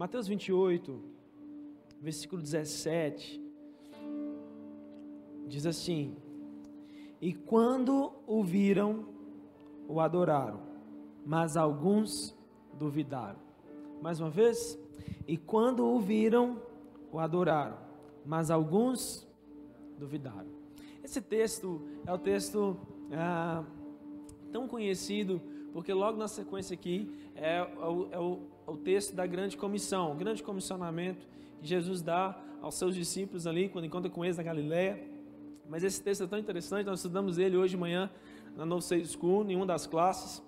Mateus 28, versículo 17, diz assim: E quando o viram, o adoraram, mas alguns duvidaram. Mais uma vez, e quando o viram, o adoraram, mas alguns duvidaram. Esse texto é o texto ah, tão conhecido, porque logo na sequência aqui é, é, o, é, o, o texto da grande comissão, o grande comissionamento que Jesus dá aos seus discípulos ali, quando encontra com eles na Galileia. Mas esse texto é tão interessante, nós estudamos ele hoje de manhã na No Say School, em uma das classes.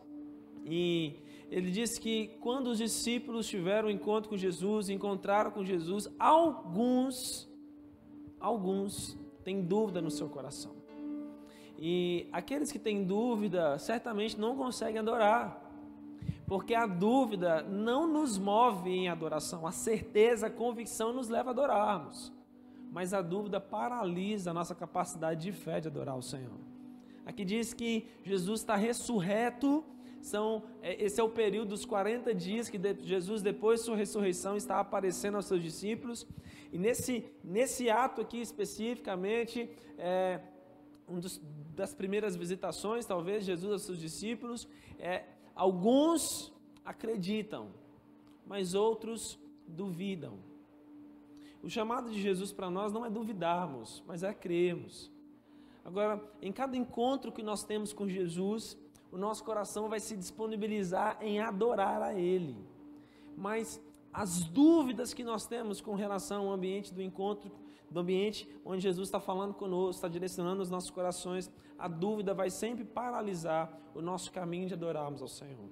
E ele diz que quando os discípulos tiveram um encontro com Jesus, encontraram com Jesus, alguns, alguns têm dúvida no seu coração. E aqueles que têm dúvida certamente não conseguem adorar, porque a dúvida não nos move em adoração, a certeza, a convicção nos leva a adorarmos, mas a dúvida paralisa a nossa capacidade de fé de adorar o Senhor. Aqui diz que Jesus está ressurreto são, é, esse é o período dos 40 dias que Jesus, depois de sua ressurreição, está aparecendo aos seus discípulos. E nesse, nesse ato aqui especificamente, é, um das primeiras visitações, talvez, Jesus aos seus discípulos, é, alguns acreditam, mas outros duvidam. O chamado de Jesus para nós não é duvidarmos, mas é crermos. Agora, em cada encontro que nós temos com Jesus, o nosso coração vai se disponibilizar em adorar a Ele. Mas as dúvidas que nós temos com relação ao ambiente do encontro, do ambiente onde Jesus está falando conosco, está direcionando os nossos corações, a dúvida vai sempre paralisar o nosso caminho de adorarmos ao Senhor.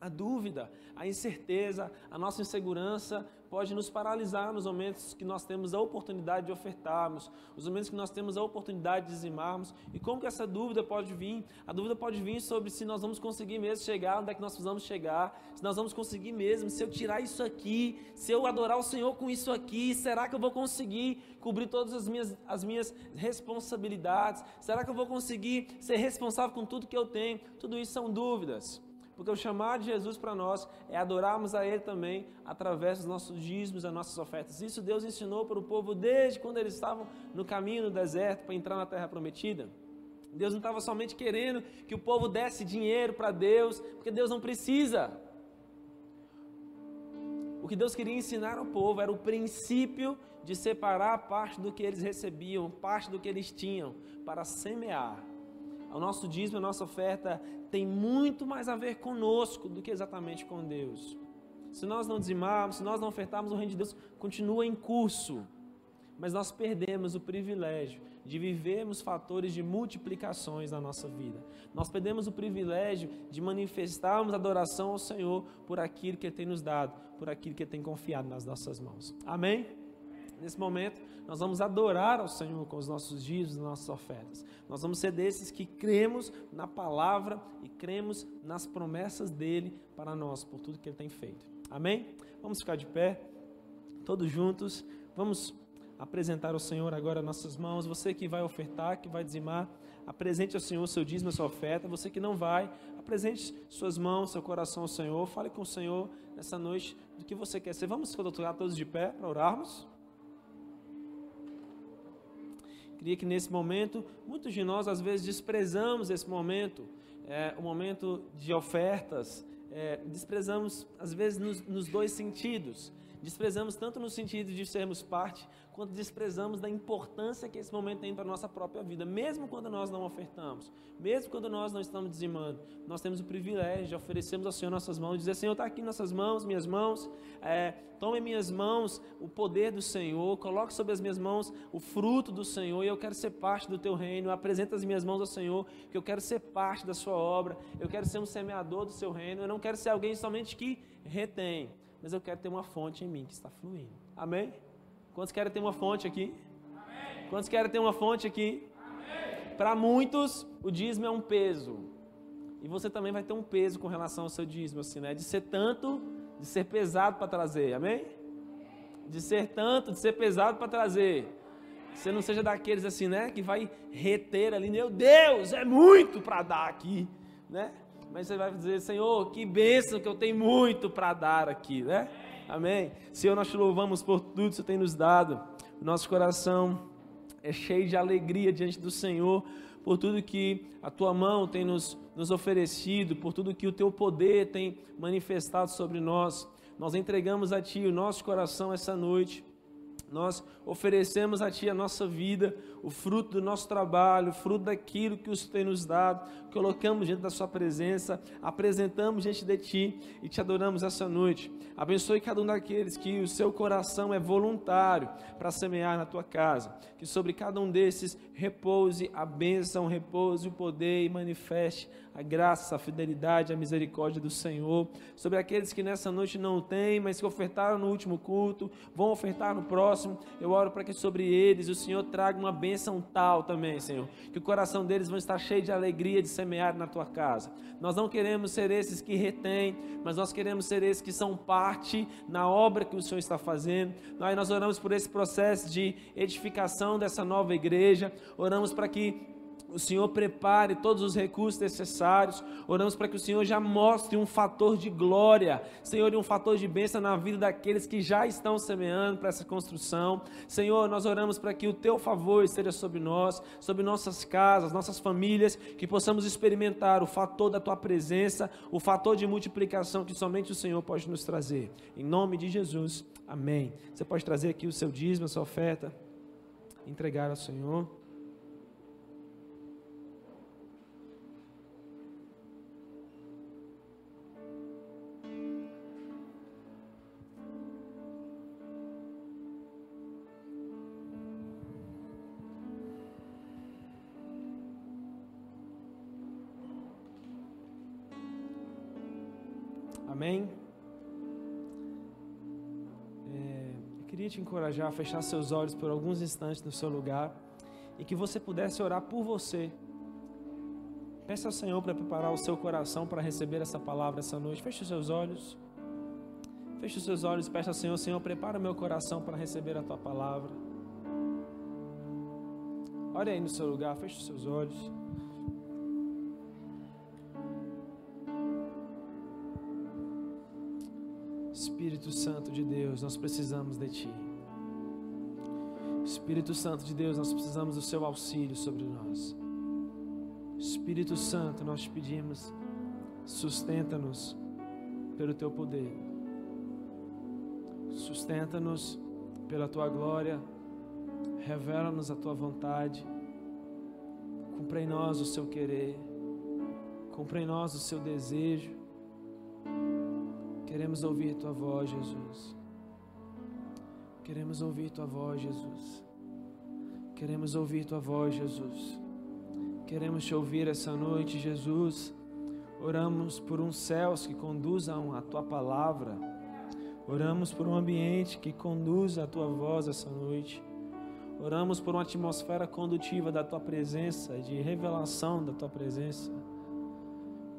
A dúvida, a incerteza, a nossa insegurança pode nos paralisar nos momentos que nós temos a oportunidade de ofertarmos, os momentos que nós temos a oportunidade de dizimarmos. E como que essa dúvida pode vir? A dúvida pode vir sobre se nós vamos conseguir mesmo chegar onde é que nós precisamos chegar, se nós vamos conseguir mesmo, se eu tirar isso aqui, se eu adorar o Senhor com isso aqui, será que eu vou conseguir cobrir todas as minhas, as minhas responsabilidades? Será que eu vou conseguir ser responsável com tudo que eu tenho? Tudo isso são dúvidas. Porque o chamado de Jesus para nós é adorarmos a Ele também através dos nossos dízimos, das nossas ofertas. Isso Deus ensinou para o povo desde quando eles estavam no caminho no deserto para entrar na terra prometida. Deus não estava somente querendo que o povo desse dinheiro para Deus, porque Deus não precisa. O que Deus queria ensinar ao povo era o princípio de separar parte do que eles recebiam, parte do que eles tinham, para semear o nosso dízimo, a nossa oferta tem muito mais a ver conosco do que exatamente com Deus. Se nós não dizimarmos, se nós não ofertarmos, o reino de Deus continua em curso. Mas nós perdemos o privilégio de vivermos fatores de multiplicações na nossa vida. Nós perdemos o privilégio de manifestarmos adoração ao Senhor por aquilo que Ele tem nos dado, por aquilo que Ele tem confiado nas nossas mãos. Amém? Nesse momento, nós vamos adorar ao Senhor com os nossos dias, as nossas ofertas. Nós vamos ser desses que cremos na palavra e cremos nas promessas dele para nós, por tudo que ele tem feito. Amém? Vamos ficar de pé, todos juntos. Vamos apresentar ao Senhor agora nossas mãos. Você que vai ofertar, que vai dizimar, apresente ao Senhor seu dízimo, sua oferta. Você que não vai, apresente suas mãos, seu coração ao Senhor. Fale com o Senhor nessa noite do que você quer ser. Vamos colocar todos de pé para orarmos. Queria que nesse momento, muitos de nós às vezes desprezamos esse momento, é, o momento de ofertas, é, desprezamos às vezes nos, nos dois sentidos. Desprezamos tanto no sentido de sermos parte, quanto desprezamos da importância que esse momento tem para a nossa própria vida, mesmo quando nós não ofertamos, mesmo quando nós não estamos dizimando, nós temos o privilégio de oferecermos ao Senhor nossas mãos, dizer, Senhor, está aqui nossas mãos, minhas mãos, é, tome minhas mãos o poder do Senhor, coloque sobre as minhas mãos o fruto do Senhor, e eu quero ser parte do teu reino, apresenta as minhas mãos ao Senhor, que eu quero ser parte da sua obra, eu quero ser um semeador do seu reino, eu não quero ser alguém somente que retém, mas eu quero ter uma fonte em mim que está fluindo. Amém? Quantos querem ter uma fonte aqui? Amém. Quantos querem ter uma fonte aqui? Para muitos, o dízimo é um peso. E você também vai ter um peso com relação ao seu dízimo, assim, né? De ser tanto, de ser pesado para trazer. Amém? De ser tanto, de ser pesado para trazer. Você não seja daqueles assim, né? Que vai reter ali, meu Deus, é muito para dar aqui, né? Mas você vai dizer, Senhor, que bênção que eu tenho muito para dar aqui, né? Amém. Senhor, nós te louvamos por tudo que você tem nos dado. Nosso coração é cheio de alegria diante do Senhor, por tudo que a tua mão tem nos, nos oferecido, por tudo que o teu poder tem manifestado sobre nós. Nós entregamos a Ti o nosso coração essa noite. Nós oferecemos a Ti a nossa vida, o fruto do nosso trabalho, o fruto daquilo que o Senhor tem nos dado, colocamos diante da Sua presença, apresentamos diante de Ti e te adoramos essa noite. Abençoe cada um daqueles que o seu coração é voluntário para semear na Tua casa, que sobre cada um desses repouse a bênção, repouse o poder e manifeste a graça, a fidelidade, a misericórdia do Senhor. Sobre aqueles que nessa noite não têm, mas que ofertaram no último culto, vão ofertar no próximo, eu oro para que sobre eles o Senhor traga uma bênção tal também, Senhor, que o coração deles vai estar cheio de alegria de semear na tua casa. Nós não queremos ser esses que retêm, mas nós queremos ser esses que são parte na obra que o Senhor está fazendo. Nós, nós oramos por esse processo de edificação dessa nova igreja, oramos para que o Senhor prepare todos os recursos necessários. Oramos para que o Senhor já mostre um fator de glória, Senhor, e um fator de bênção na vida daqueles que já estão semeando para essa construção. Senhor, nós oramos para que o teu favor esteja sobre nós, sobre nossas casas, nossas famílias, que possamos experimentar o fator da tua presença, o fator de multiplicação que somente o Senhor pode nos trazer. Em nome de Jesus, amém. Você pode trazer aqui o seu dízimo, a sua oferta, entregar ao Senhor. Te encorajar a fechar seus olhos por alguns instantes no seu lugar e que você pudesse orar por você. Peça ao Senhor para preparar o seu coração para receber essa palavra essa noite. Feche os seus olhos. Feche os seus olhos e peça ao Senhor, Senhor, prepara o meu coração para receber a tua palavra. Olha aí no seu lugar, feche os seus olhos. Espírito Santo de Deus, nós precisamos de Ti. Espírito Santo de Deus, nós precisamos do Seu auxílio sobre nós. Espírito Santo, nós te pedimos, sustenta-nos pelo Teu poder, sustenta-nos pela Tua glória, revela-nos a Tua vontade, cumpre em nós o Seu querer, cumpre em nós o Seu desejo Queremos ouvir tua voz, Jesus. Queremos ouvir tua voz, Jesus. Queremos ouvir tua voz, Jesus. Queremos te ouvir essa noite, Jesus. Oramos por um céus que conduzam a tua palavra. Oramos por um ambiente que conduza a tua voz essa noite. Oramos por uma atmosfera condutiva da tua presença, de revelação da tua presença.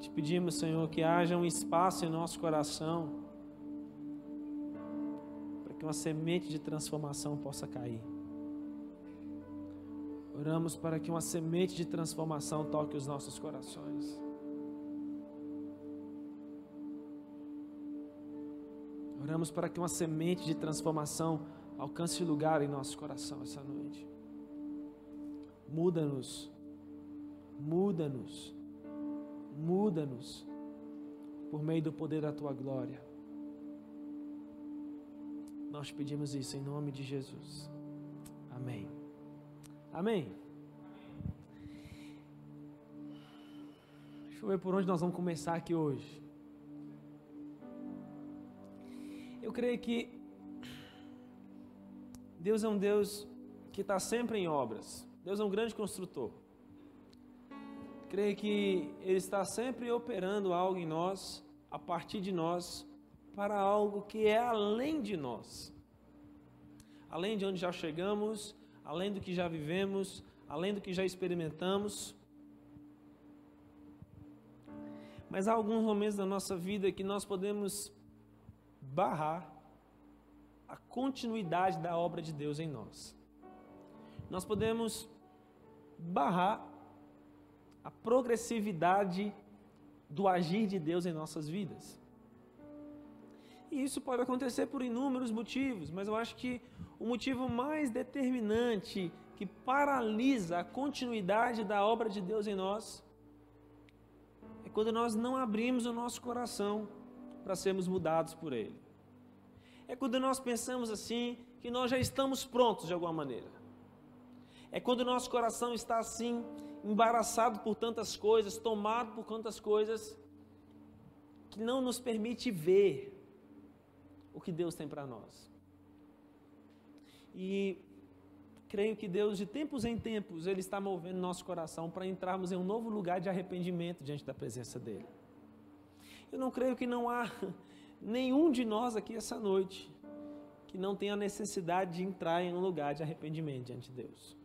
Te pedimos, Senhor, que haja um espaço em nosso coração para que uma semente de transformação possa cair. Oramos para que uma semente de transformação toque os nossos corações. Oramos para que uma semente de transformação alcance lugar em nosso coração essa noite. Muda-nos, muda-nos Muda-nos por meio do poder da tua glória. Nós pedimos isso em nome de Jesus. Amém. Amém. Deixa eu ver por onde nós vamos começar aqui hoje. Eu creio que Deus é um Deus que está sempre em obras. Deus é um grande construtor creio que Ele está sempre operando algo em nós, a partir de nós, para algo que é além de nós. Além de onde já chegamos, além do que já vivemos, além do que já experimentamos. Mas há alguns momentos da nossa vida que nós podemos barrar a continuidade da obra de Deus em nós. Nós podemos barrar a progressividade do agir de Deus em nossas vidas. E isso pode acontecer por inúmeros motivos, mas eu acho que o motivo mais determinante que paralisa a continuidade da obra de Deus em nós é quando nós não abrimos o nosso coração para sermos mudados por Ele. É quando nós pensamos assim que nós já estamos prontos de alguma maneira. É quando o nosso coração está assim, embaraçado por tantas coisas, tomado por tantas coisas, que não nos permite ver o que Deus tem para nós. E creio que Deus, de tempos em tempos, Ele está movendo nosso coração para entrarmos em um novo lugar de arrependimento diante da presença dEle. Eu não creio que não há nenhum de nós aqui essa noite que não tenha necessidade de entrar em um lugar de arrependimento diante de Deus.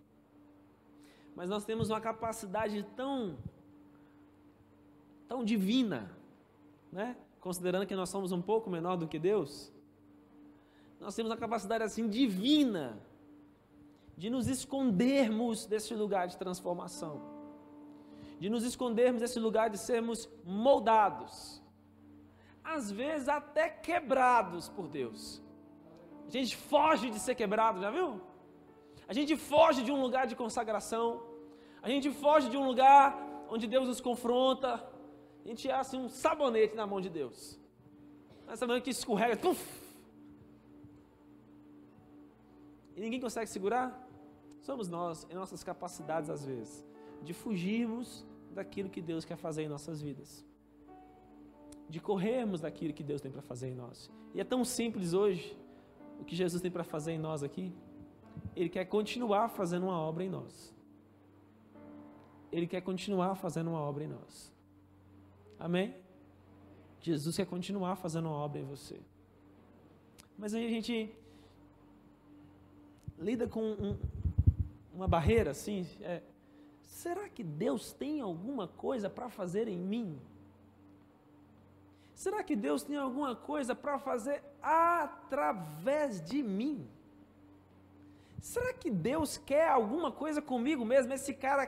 Mas nós temos uma capacidade tão tão divina, né? Considerando que nós somos um pouco menor do que Deus, nós temos uma capacidade assim divina de nos escondermos desse lugar de transformação, de nos escondermos desse lugar de sermos moldados, às vezes até quebrados por Deus. A gente foge de ser quebrado, já viu? A gente foge de um lugar de consagração, a gente foge de um lugar onde Deus nos confronta, a gente é assim um sabonete na mão de Deus. Essa mão que escorrega, puf, e ninguém consegue segurar? Somos nós, em nossas capacidades às vezes, de fugirmos daquilo que Deus quer fazer em nossas vidas. De corrermos daquilo que Deus tem para fazer em nós. E é tão simples hoje o que Jesus tem para fazer em nós aqui. Ele quer continuar fazendo uma obra em nós. Ele quer continuar fazendo uma obra em nós. Amém? Jesus quer continuar fazendo uma obra em você. Mas aí a gente lida com um, uma barreira assim. É, será que Deus tem alguma coisa para fazer em mim? Será que Deus tem alguma coisa para fazer através de mim? Será que Deus quer alguma coisa comigo mesmo? Esse cara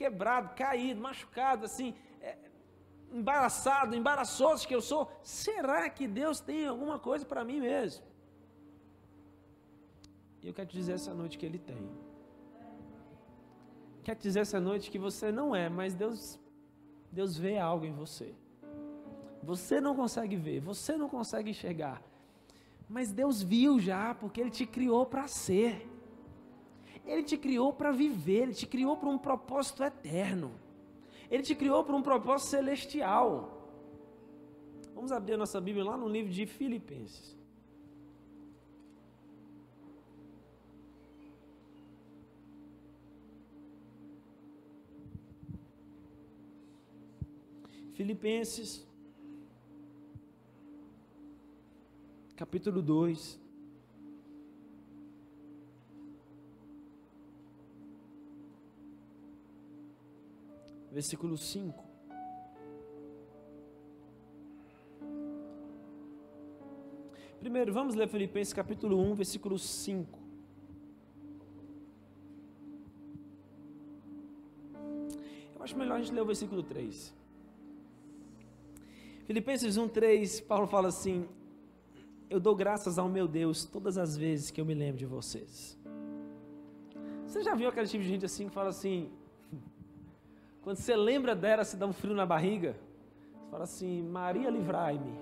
quebrado, caído, machucado, assim, é, embaraçado, embaraçoso que eu sou. Será que Deus tem alguma coisa para mim mesmo? E eu quero te dizer essa noite que Ele tem quer te dizer essa noite que você não é, mas Deus, Deus vê algo em você. Você não consegue ver, você não consegue enxergar. Mas Deus viu já, porque Ele te criou para ser. Ele te criou para viver, Ele te criou para um propósito eterno. Ele te criou para um propósito celestial. Vamos abrir a nossa Bíblia lá no livro de Filipenses. Filipenses, capítulo 2. Versículo 5. Primeiro, vamos ler Filipenses capítulo 1, versículo 5. Eu acho melhor a gente ler o versículo 3. Filipenses 1:3, Paulo fala assim: Eu dou graças ao meu Deus todas as vezes que eu me lembro de vocês. Você já viu aquele tipo de gente assim que fala assim, quando você lembra dela, se dá um frio na barriga? Você fala assim: Maria, livrai-me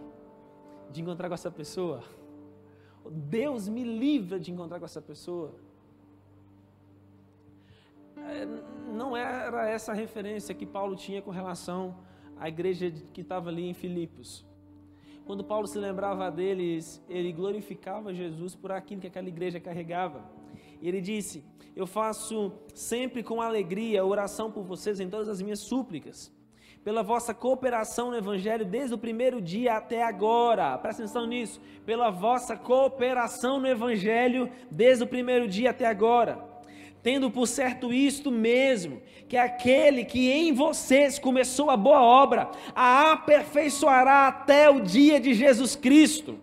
de encontrar com essa pessoa. Deus me livra de encontrar com essa pessoa. É, não era essa a referência que Paulo tinha com relação a igreja que estava ali em Filipos. Quando Paulo se lembrava deles, ele glorificava Jesus por aquilo que aquela igreja carregava. E ele disse: Eu faço sempre com alegria oração por vocês em todas as minhas súplicas, pela vossa cooperação no Evangelho desde o primeiro dia até agora. Presta atenção nisso. Pela vossa cooperação no Evangelho desde o primeiro dia até agora tendo por certo isto mesmo, que aquele que em vocês começou a boa obra, a aperfeiçoará até o dia de Jesus Cristo.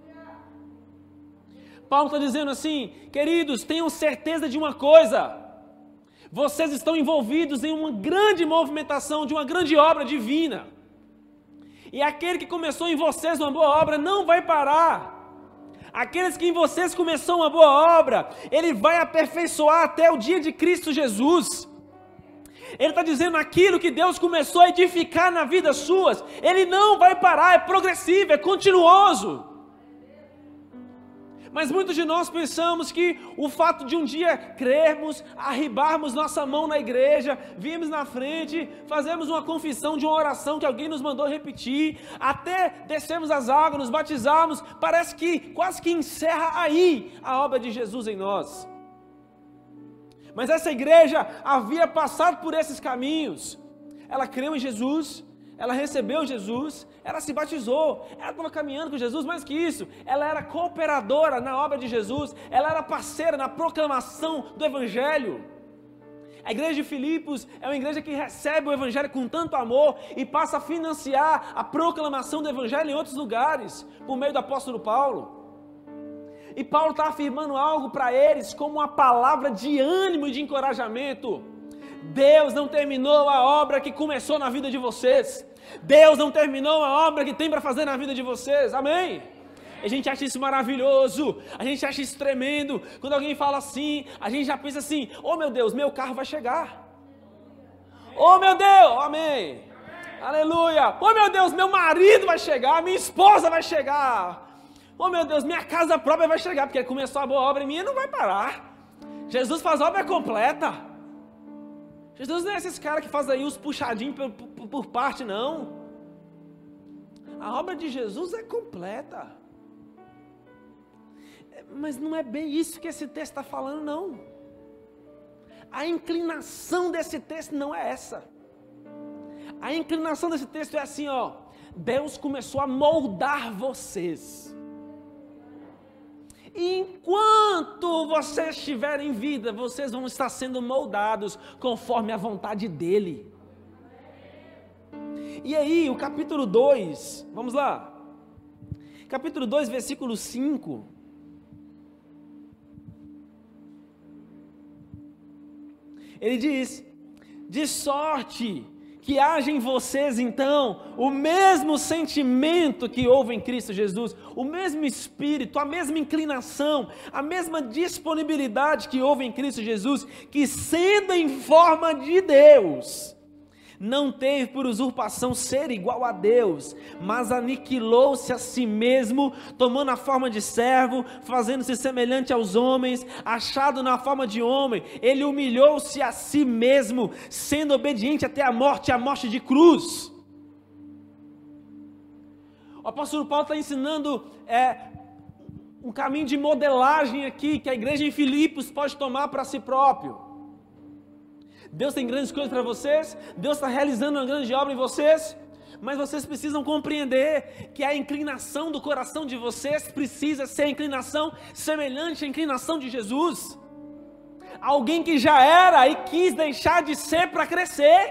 Paulo está dizendo assim, queridos, tenham certeza de uma coisa, vocês estão envolvidos em uma grande movimentação, de uma grande obra divina, e aquele que começou em vocês uma boa obra não vai parar, aqueles que em vocês começou uma boa obra, Ele vai aperfeiçoar até o dia de Cristo Jesus. Ele está dizendo aquilo que Deus começou a edificar na vida suas, Ele não vai parar, é progressivo, é continuoso. Mas muitos de nós pensamos que o fato de um dia crermos, arribarmos nossa mão na igreja, virmos na frente, fazemos uma confissão de uma oração que alguém nos mandou repetir, até descermos as águas, nos batizarmos, parece que quase que encerra aí a obra de Jesus em nós. Mas essa igreja havia passado por esses caminhos. Ela creu em Jesus, ela recebeu Jesus, ela se batizou, ela estava caminhando com Jesus, mais que isso, ela era cooperadora na obra de Jesus, ela era parceira na proclamação do Evangelho. A igreja de Filipos é uma igreja que recebe o Evangelho com tanto amor e passa a financiar a proclamação do Evangelho em outros lugares, por meio do apóstolo Paulo. E Paulo está afirmando algo para eles como uma palavra de ânimo e de encorajamento. Deus não terminou a obra que começou na vida de vocês. Deus não terminou a obra que tem para fazer na vida de vocês. Amém? A gente acha isso maravilhoso, a gente acha isso tremendo. Quando alguém fala assim, a gente já pensa assim: oh meu Deus, meu carro vai chegar. Oh meu Deus, amém. Aleluia. Oh meu Deus, meu marido vai chegar, minha esposa vai chegar. Oh meu Deus, minha casa própria vai chegar, porque começou a boa obra em mim e não vai parar. Jesus faz obra completa. Jesus não é esses caras que faz aí os puxadinhos por, parte, não. A obra de Jesus é completa. Mas não é bem isso que esse texto está falando, não. A inclinação desse texto não é essa. A inclinação desse texto é assim, ó. Deus começou a moldar vocês. Enquanto vocês estiverem em vida, vocês vão estar sendo moldados conforme a vontade dEle. E aí, o capítulo 2, vamos lá. Capítulo 2, versículo 5. Ele diz: De sorte que haja em vocês então o mesmo sentimento que houve em Cristo Jesus, o mesmo espírito, a mesma inclinação, a mesma disponibilidade que houve em Cristo Jesus, que sendo em forma de Deus, não teve por usurpação ser igual a Deus, mas aniquilou-se a si mesmo, tomando a forma de servo, fazendo-se semelhante aos homens, achado na forma de homem, ele humilhou-se a si mesmo, sendo obediente até a morte a morte de cruz. O apóstolo Paulo está ensinando é, um caminho de modelagem aqui que a igreja em Filipos pode tomar para si próprio. Deus tem grandes coisas para vocês, Deus está realizando uma grande obra em vocês, mas vocês precisam compreender que a inclinação do coração de vocês precisa ser a inclinação semelhante à inclinação de Jesus. Alguém que já era e quis deixar de ser para crescer.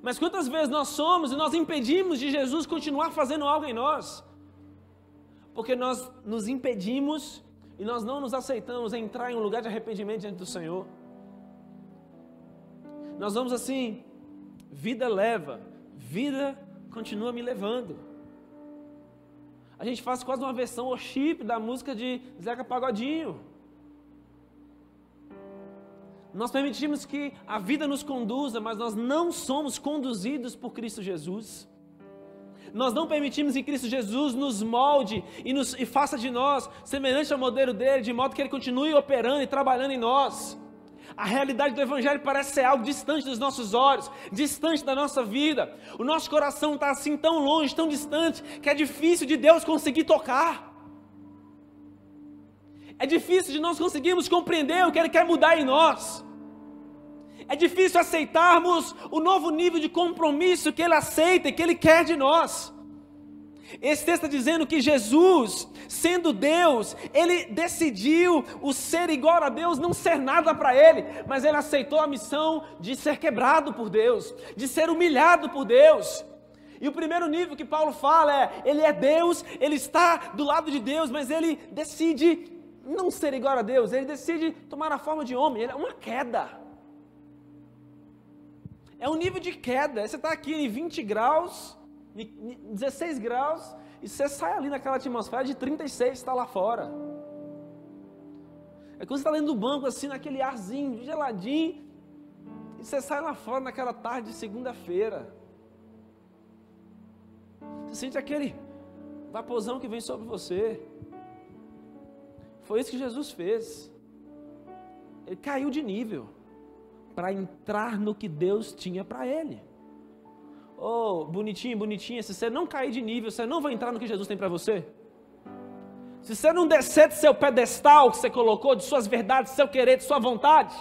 Mas quantas vezes nós somos e nós impedimos de Jesus continuar fazendo algo em nós? Porque nós nos impedimos e nós não nos aceitamos entrar em um lugar de arrependimento diante do Senhor. Nós vamos assim, vida leva, vida continua me levando. A gente faz quase uma versão worship da música de Zeca Pagodinho. Nós permitimos que a vida nos conduza, mas nós não somos conduzidos por Cristo Jesus. Nós não permitimos que Cristo Jesus nos molde e, nos, e faça de nós semelhante ao modelo dele, de modo que ele continue operando e trabalhando em nós. A realidade do Evangelho parece ser algo distante dos nossos olhos, distante da nossa vida. O nosso coração está assim tão longe, tão distante, que é difícil de Deus conseguir tocar. É difícil de nós conseguirmos compreender o que Ele quer mudar em nós. É difícil aceitarmos o novo nível de compromisso que Ele aceita e que Ele quer de nós. Esse texto está dizendo que Jesus, sendo Deus, ele decidiu o ser igual a Deus, não ser nada para ele, mas ele aceitou a missão de ser quebrado por Deus, de ser humilhado por Deus. E o primeiro nível que Paulo fala é: ele é Deus, ele está do lado de Deus, mas ele decide não ser igual a Deus, ele decide tomar a forma de homem, ele é uma queda. É um nível de queda. Você está aqui em 20 graus, 16 graus, e você sai ali naquela atmosfera de 36 está lá fora. É quando você está dentro do banco, assim, naquele arzinho geladinho, e você sai lá fora naquela tarde de segunda-feira. Você sente aquele vaporzão que vem sobre você. Foi isso que Jesus fez. Ele caiu de nível para entrar no que Deus tinha para ele. Oh, bonitinho, bonitinha, se você não cair de nível, você não vai entrar no que Jesus tem para você. Se você não descer do seu pedestal que você colocou, de suas verdades, do seu querer, de sua vontade,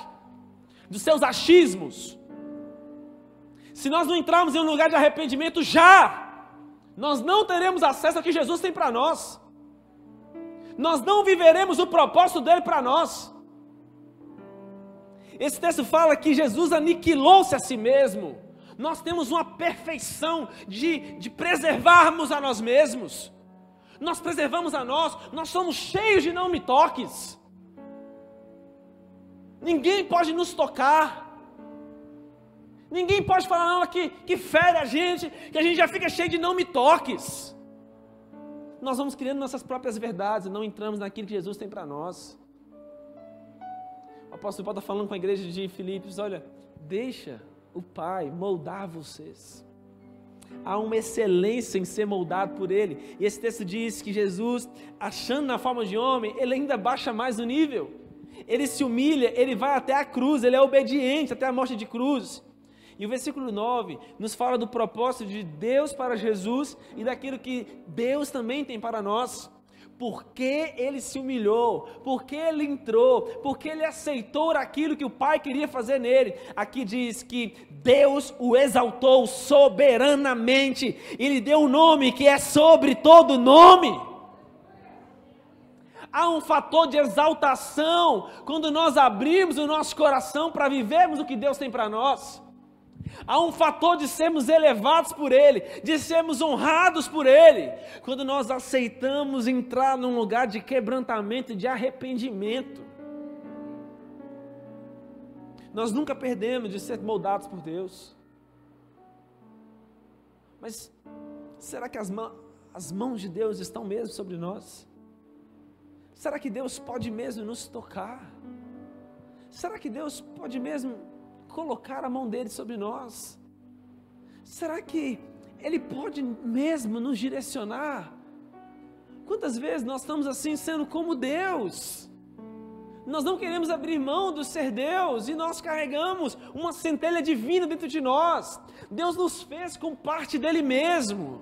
dos seus achismos, se nós não entrarmos em um lugar de arrependimento já, nós não teremos acesso ao que Jesus tem para nós nós não viveremos o propósito dele para nós. Esse texto fala que Jesus aniquilou-se a si mesmo. Nós temos uma perfeição de, de preservarmos a nós mesmos. Nós preservamos a nós, nós somos cheios de não me toques. Ninguém pode nos tocar. Ninguém pode falar nada que, que fere a gente, que a gente já fica cheio de não me toques nós vamos criando nossas próprias verdades e não entramos naquilo que Jesus tem para nós. O apóstolo Paulo está falando com a igreja de Filipos: olha, deixa o Pai moldar vocês. Há uma excelência em ser moldado por Ele. E esse texto diz que Jesus, achando na forma de homem, ele ainda baixa mais o nível. Ele se humilha, ele vai até a cruz, ele é obediente até a morte de cruz. E o versículo 9 nos fala do propósito de Deus para Jesus e daquilo que Deus também tem para nós. Porque ele se humilhou, porque ele entrou, porque ele aceitou aquilo que o Pai queria fazer nele. Aqui diz que Deus o exaltou soberanamente e lhe deu um nome que é sobre todo nome. Há um fator de exaltação quando nós abrimos o nosso coração para vivermos o que Deus tem para nós. Há um fator de sermos elevados por Ele, de sermos honrados por Ele, quando nós aceitamos entrar num lugar de quebrantamento de arrependimento. Nós nunca perdemos de ser moldados por Deus. Mas será que as, mãos, as mãos de Deus estão mesmo sobre nós? Será que Deus pode mesmo nos tocar? Será que Deus pode mesmo colocar a mão dele sobre nós? Será que ele pode mesmo nos direcionar? Quantas vezes nós estamos assim sendo como Deus? Nós não queremos abrir mão do ser Deus e nós carregamos uma centelha divina dentro de nós. Deus nos fez com parte dele mesmo.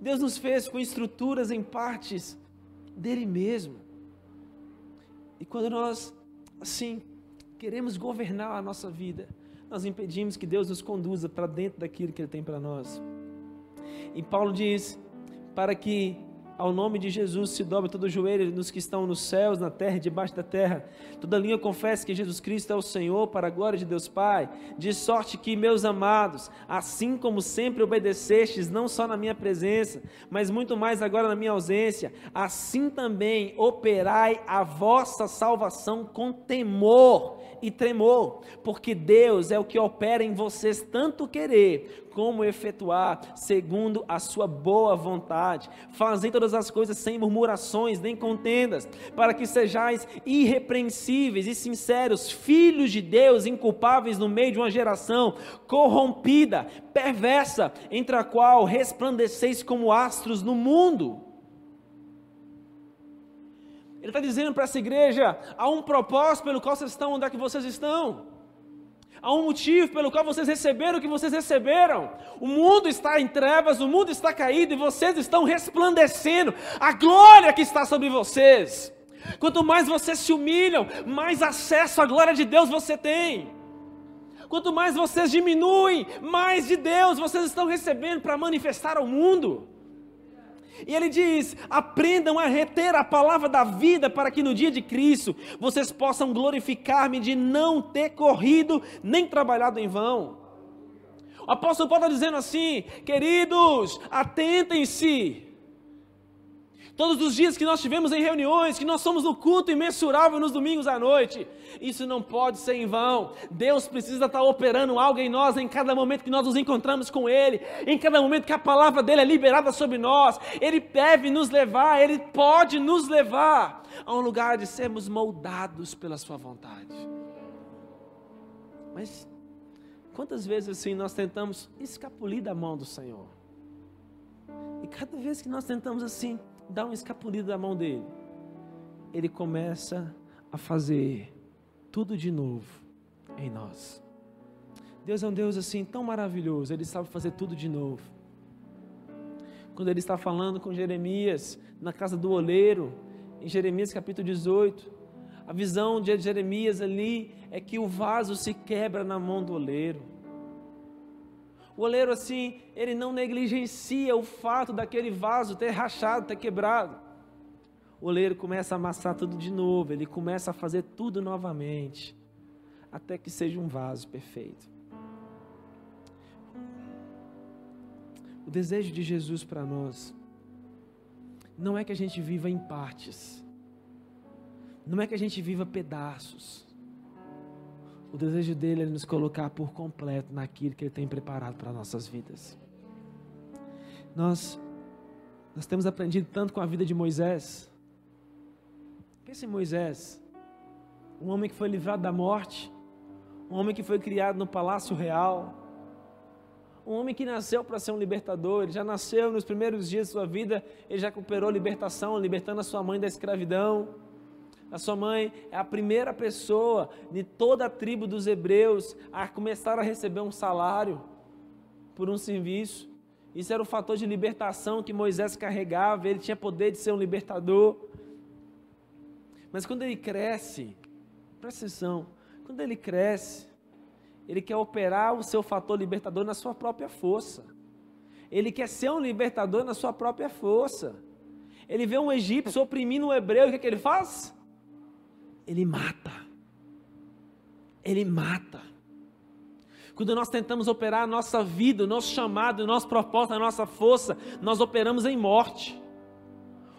Deus nos fez com estruturas em partes dele mesmo. E quando nós, assim, queremos governar a nossa vida, nós impedimos que Deus nos conduza para dentro daquilo que Ele tem para nós. E Paulo diz: para que ao nome de Jesus se dobre todo o joelho nos que estão nos céus, na terra e debaixo da terra. Toda língua confessa que Jesus Cristo é o Senhor, para a glória de Deus Pai. De sorte que, meus amados, assim como sempre obedecestes, não só na minha presença, mas muito mais agora na minha ausência, assim também operai a vossa salvação com temor e tremor, porque Deus é o que opera em vocês tanto querer como efetuar segundo a sua boa vontade. Fazem todas as coisas sem murmurações nem contendas, para que sejais irrepreensíveis e sinceros, filhos de Deus, inculpáveis no meio de uma geração corrompida, perversa, entre a qual resplandeceis como astros no mundo. Ele está dizendo para essa igreja: há um propósito pelo qual vocês estão onde é que vocês estão. Há um motivo pelo qual vocês receberam o que vocês receberam. O mundo está em trevas, o mundo está caído e vocês estão resplandecendo a glória que está sobre vocês. Quanto mais vocês se humilham, mais acesso à glória de Deus você tem. Quanto mais vocês diminuem, mais de Deus vocês estão recebendo para manifestar ao mundo. E ele diz: aprendam a reter a palavra da vida, para que no dia de Cristo vocês possam glorificar-me de não ter corrido nem trabalhado em vão. O apóstolo Paulo está dizendo assim: queridos, atentem-se. Todos os dias que nós tivemos em reuniões, que nós somos no culto imensurável nos domingos à noite, isso não pode ser em vão. Deus precisa estar operando algo em nós em cada momento que nós nos encontramos com Ele, em cada momento que a palavra dele é liberada sobre nós. Ele deve nos levar, Ele pode nos levar a um lugar de sermos moldados pela Sua vontade. Mas quantas vezes assim nós tentamos escapulir da mão do Senhor? E cada vez que nós tentamos assim, dar um escapulido da mão dele, ele começa a fazer tudo de novo em nós. Deus é um Deus assim tão maravilhoso, ele sabe fazer tudo de novo. Quando ele está falando com Jeremias na casa do oleiro, em Jeremias capítulo 18, a visão de Jeremias ali é que o vaso se quebra na mão do oleiro. O oleiro, assim, ele não negligencia o fato daquele vaso ter rachado, ter quebrado. O oleiro começa a amassar tudo de novo, ele começa a fazer tudo novamente, até que seja um vaso perfeito. O desejo de Jesus para nós não é que a gente viva em partes, não é que a gente viva pedaços, o desejo dele é nos colocar por completo naquilo que ele tem preparado para nossas vidas. Nós nós temos aprendido tanto com a vida de Moisés. Pense em Moisés, um homem que foi livrado da morte, um homem que foi criado no palácio real, um homem que nasceu para ser um libertador, ele já nasceu nos primeiros dias de sua vida, ele já cooperou libertação, libertando a sua mãe da escravidão. A sua mãe é a primeira pessoa de toda a tribo dos hebreus a começar a receber um salário por um serviço. Isso era o fator de libertação que Moisés carregava, ele tinha poder de ser um libertador. Mas quando ele cresce, presta atenção, quando ele cresce, ele quer operar o seu fator libertador na sua própria força. Ele quer ser um libertador na sua própria força. Ele vê um egípcio oprimindo um hebreu, o que, é que ele faz? Ele mata. Ele mata. Quando nós tentamos operar a nossa vida, o nosso chamado, o nosso propósito, a nossa força, nós operamos em morte.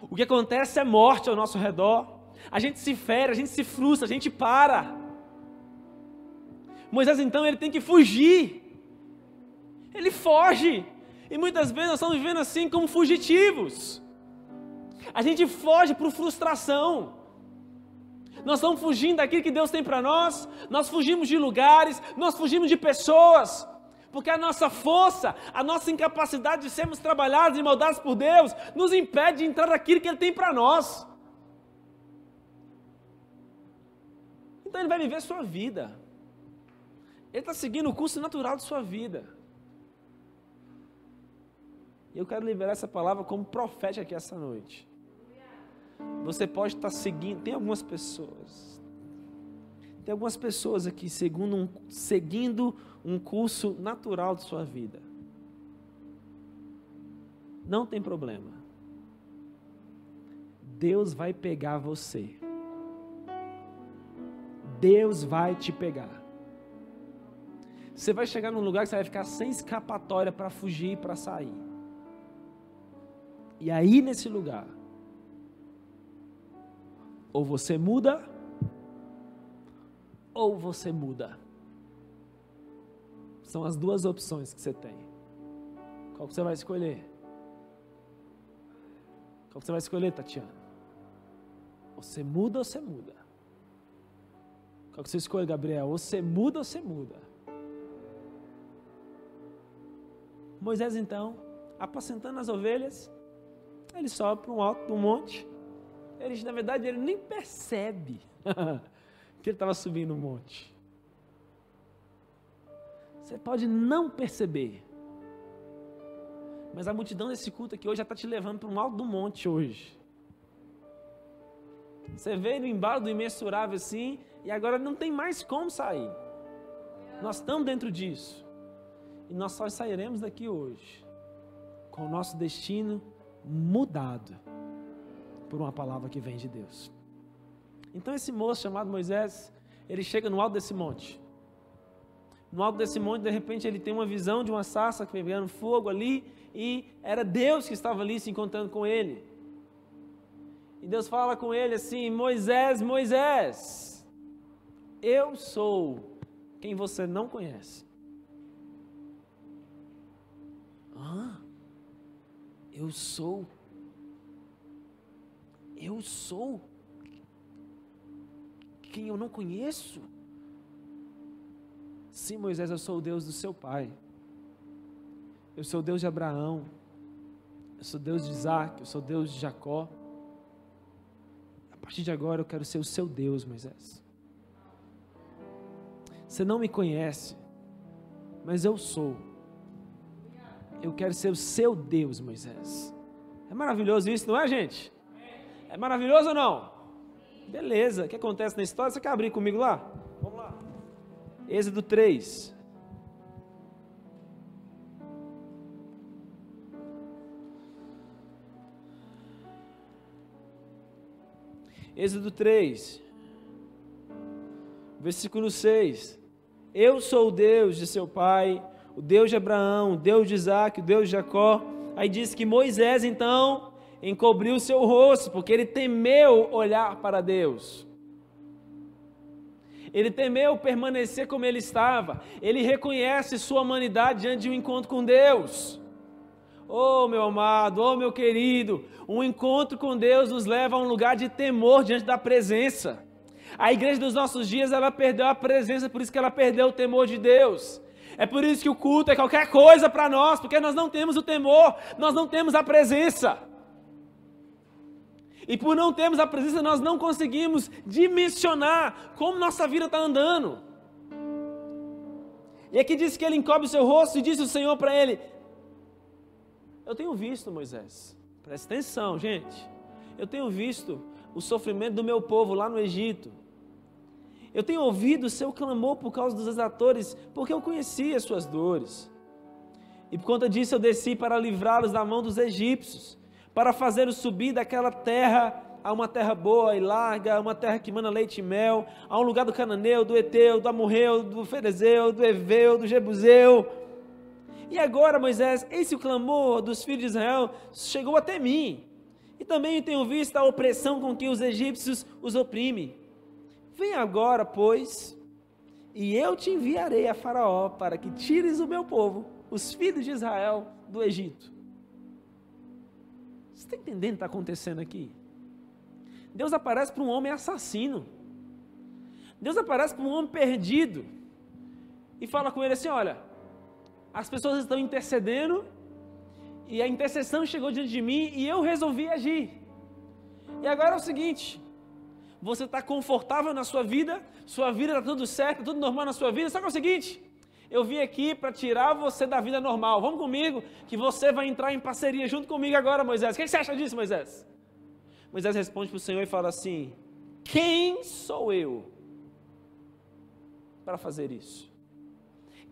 O que acontece é morte ao nosso redor. A gente se fere, a gente se frustra, a gente para. Moisés então ele tem que fugir. Ele foge. E muitas vezes nós estamos vivendo assim como fugitivos. A gente foge por frustração nós estamos fugindo daquilo que Deus tem para nós, nós fugimos de lugares, nós fugimos de pessoas, porque a nossa força, a nossa incapacidade de sermos trabalhados e moldados por Deus, nos impede de entrar naquilo que Ele tem para nós. Então Ele vai viver a sua vida, Ele está seguindo o curso natural de sua vida. E eu quero liberar essa palavra como profética aqui essa noite. Você pode estar seguindo, tem algumas pessoas, tem algumas pessoas aqui segundo um, seguindo um curso natural de sua vida. Não tem problema. Deus vai pegar você. Deus vai te pegar. Você vai chegar num lugar que você vai ficar sem escapatória para fugir e para sair. E aí nesse lugar, ou você muda, ou você muda. São as duas opções que você tem. Qual que você vai escolher? Qual que você vai escolher, Tatiana? Você muda ou você muda? Qual que você escolhe, Gabriel? Você muda ou você muda? Moisés, então, apacentando as ovelhas, ele sobe para um alto do monte ele, na verdade, ele nem percebe que ele estava subindo um monte. Você pode não perceber. Mas a multidão desse culto aqui hoje já está te levando para um alto do monte hoje. Você veio no embalo do imensurável assim, e agora não tem mais como sair. Nós estamos dentro disso. E nós só sairemos daqui hoje com o nosso destino mudado por uma palavra que vem de Deus. Então esse moço chamado Moisés, ele chega no alto desse monte. No alto desse monte, de repente, ele tem uma visão de uma sarça que pegando fogo ali, e era Deus que estava ali se encontrando com ele. E Deus fala com ele assim: Moisés, Moisés, eu sou quem você não conhece. Hã? Eu sou. Eu sou quem eu não conheço. Sim, Moisés, eu sou o Deus do seu pai. Eu sou o Deus de Abraão. Eu sou Deus de Isaac. Eu sou Deus de Jacó. A partir de agora eu quero ser o seu Deus, Moisés. Você não me conhece, mas eu sou. Eu quero ser o seu Deus, Moisés. É maravilhoso isso, não é, gente? É maravilhoso ou não? Beleza. O que acontece na história? Você quer abrir comigo lá? Vamos lá. Êxodo 3. Êxodo 3, versículo 6. Eu sou o Deus de seu pai, o Deus de Abraão, o Deus de Isaac, o Deus de Jacó. Aí diz que Moisés então encobriu seu rosto, porque ele temeu olhar para Deus. Ele temeu permanecer como ele estava. Ele reconhece sua humanidade diante de um encontro com Deus. Oh, meu amado, oh, meu querido, um encontro com Deus nos leva a um lugar de temor diante da presença. A igreja dos nossos dias, ela perdeu a presença, por isso que ela perdeu o temor de Deus. É por isso que o culto é qualquer coisa para nós, porque nós não temos o temor, nós não temos a presença. E por não termos a presença, nós não conseguimos dimensionar como nossa vida está andando. E aqui diz que ele encobre o seu rosto e disse o Senhor para ele: Eu tenho visto, Moisés, presta atenção, gente. Eu tenho visto o sofrimento do meu povo lá no Egito. Eu tenho ouvido o seu clamor por causa dos exatores, porque eu conhecia as suas dores. E por conta disso eu desci para livrá-los da mão dos egípcios, para fazê-los subir daquela terra a uma terra boa e larga, uma terra que mana leite e mel, a um lugar do cananeu, do eteu, do amorreu, do ferezeu, do eveu, do jebuseu. E agora, Moisés, esse o clamor dos filhos de Israel chegou até mim. E também tenho visto a opressão com que os egípcios os oprimem. Vem agora, pois, e eu te enviarei a Faraó para que tires o meu povo, os filhos de Israel, do Egito. Você está entendendo o que está acontecendo aqui? Deus aparece para um homem assassino. Deus aparece para um homem perdido. E fala com ele assim: Olha, as pessoas estão intercedendo, e a intercessão chegou diante de mim, e eu resolvi agir. E agora é o seguinte: você está confortável na sua vida, sua vida está tudo certo, tudo normal na sua vida, só que é o seguinte, eu vim aqui para tirar você da vida normal, vamos comigo, que você vai entrar em parceria junto comigo agora, Moisés. O que você acha disso, Moisés? Moisés responde para o Senhor e fala assim: Quem sou eu para fazer isso?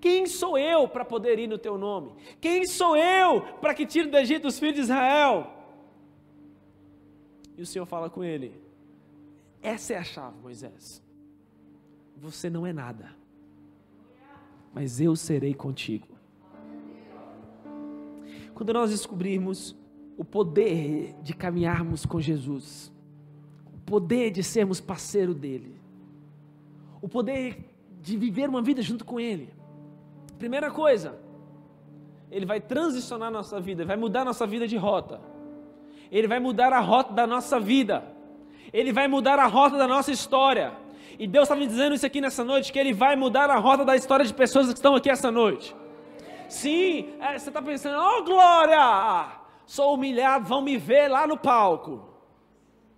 Quem sou eu para poder ir no teu nome? Quem sou eu para que tire do Egito os filhos de Israel? E o Senhor fala com ele: essa é a chave, Moisés. Você não é nada, mas eu serei contigo. Quando nós descobrirmos o poder de caminharmos com Jesus, o poder de sermos parceiro dele, o poder de viver uma vida junto com ele. Primeira coisa, ele vai transicionar nossa vida, vai mudar nossa vida de rota. Ele vai mudar a rota da nossa vida. Ele vai mudar a rota da nossa história. E Deus está me dizendo isso aqui nessa noite, que Ele vai mudar a rota da história de pessoas que estão aqui essa noite. Sim, é, você está pensando, oh glória, sou humilhado, vão me ver lá no palco.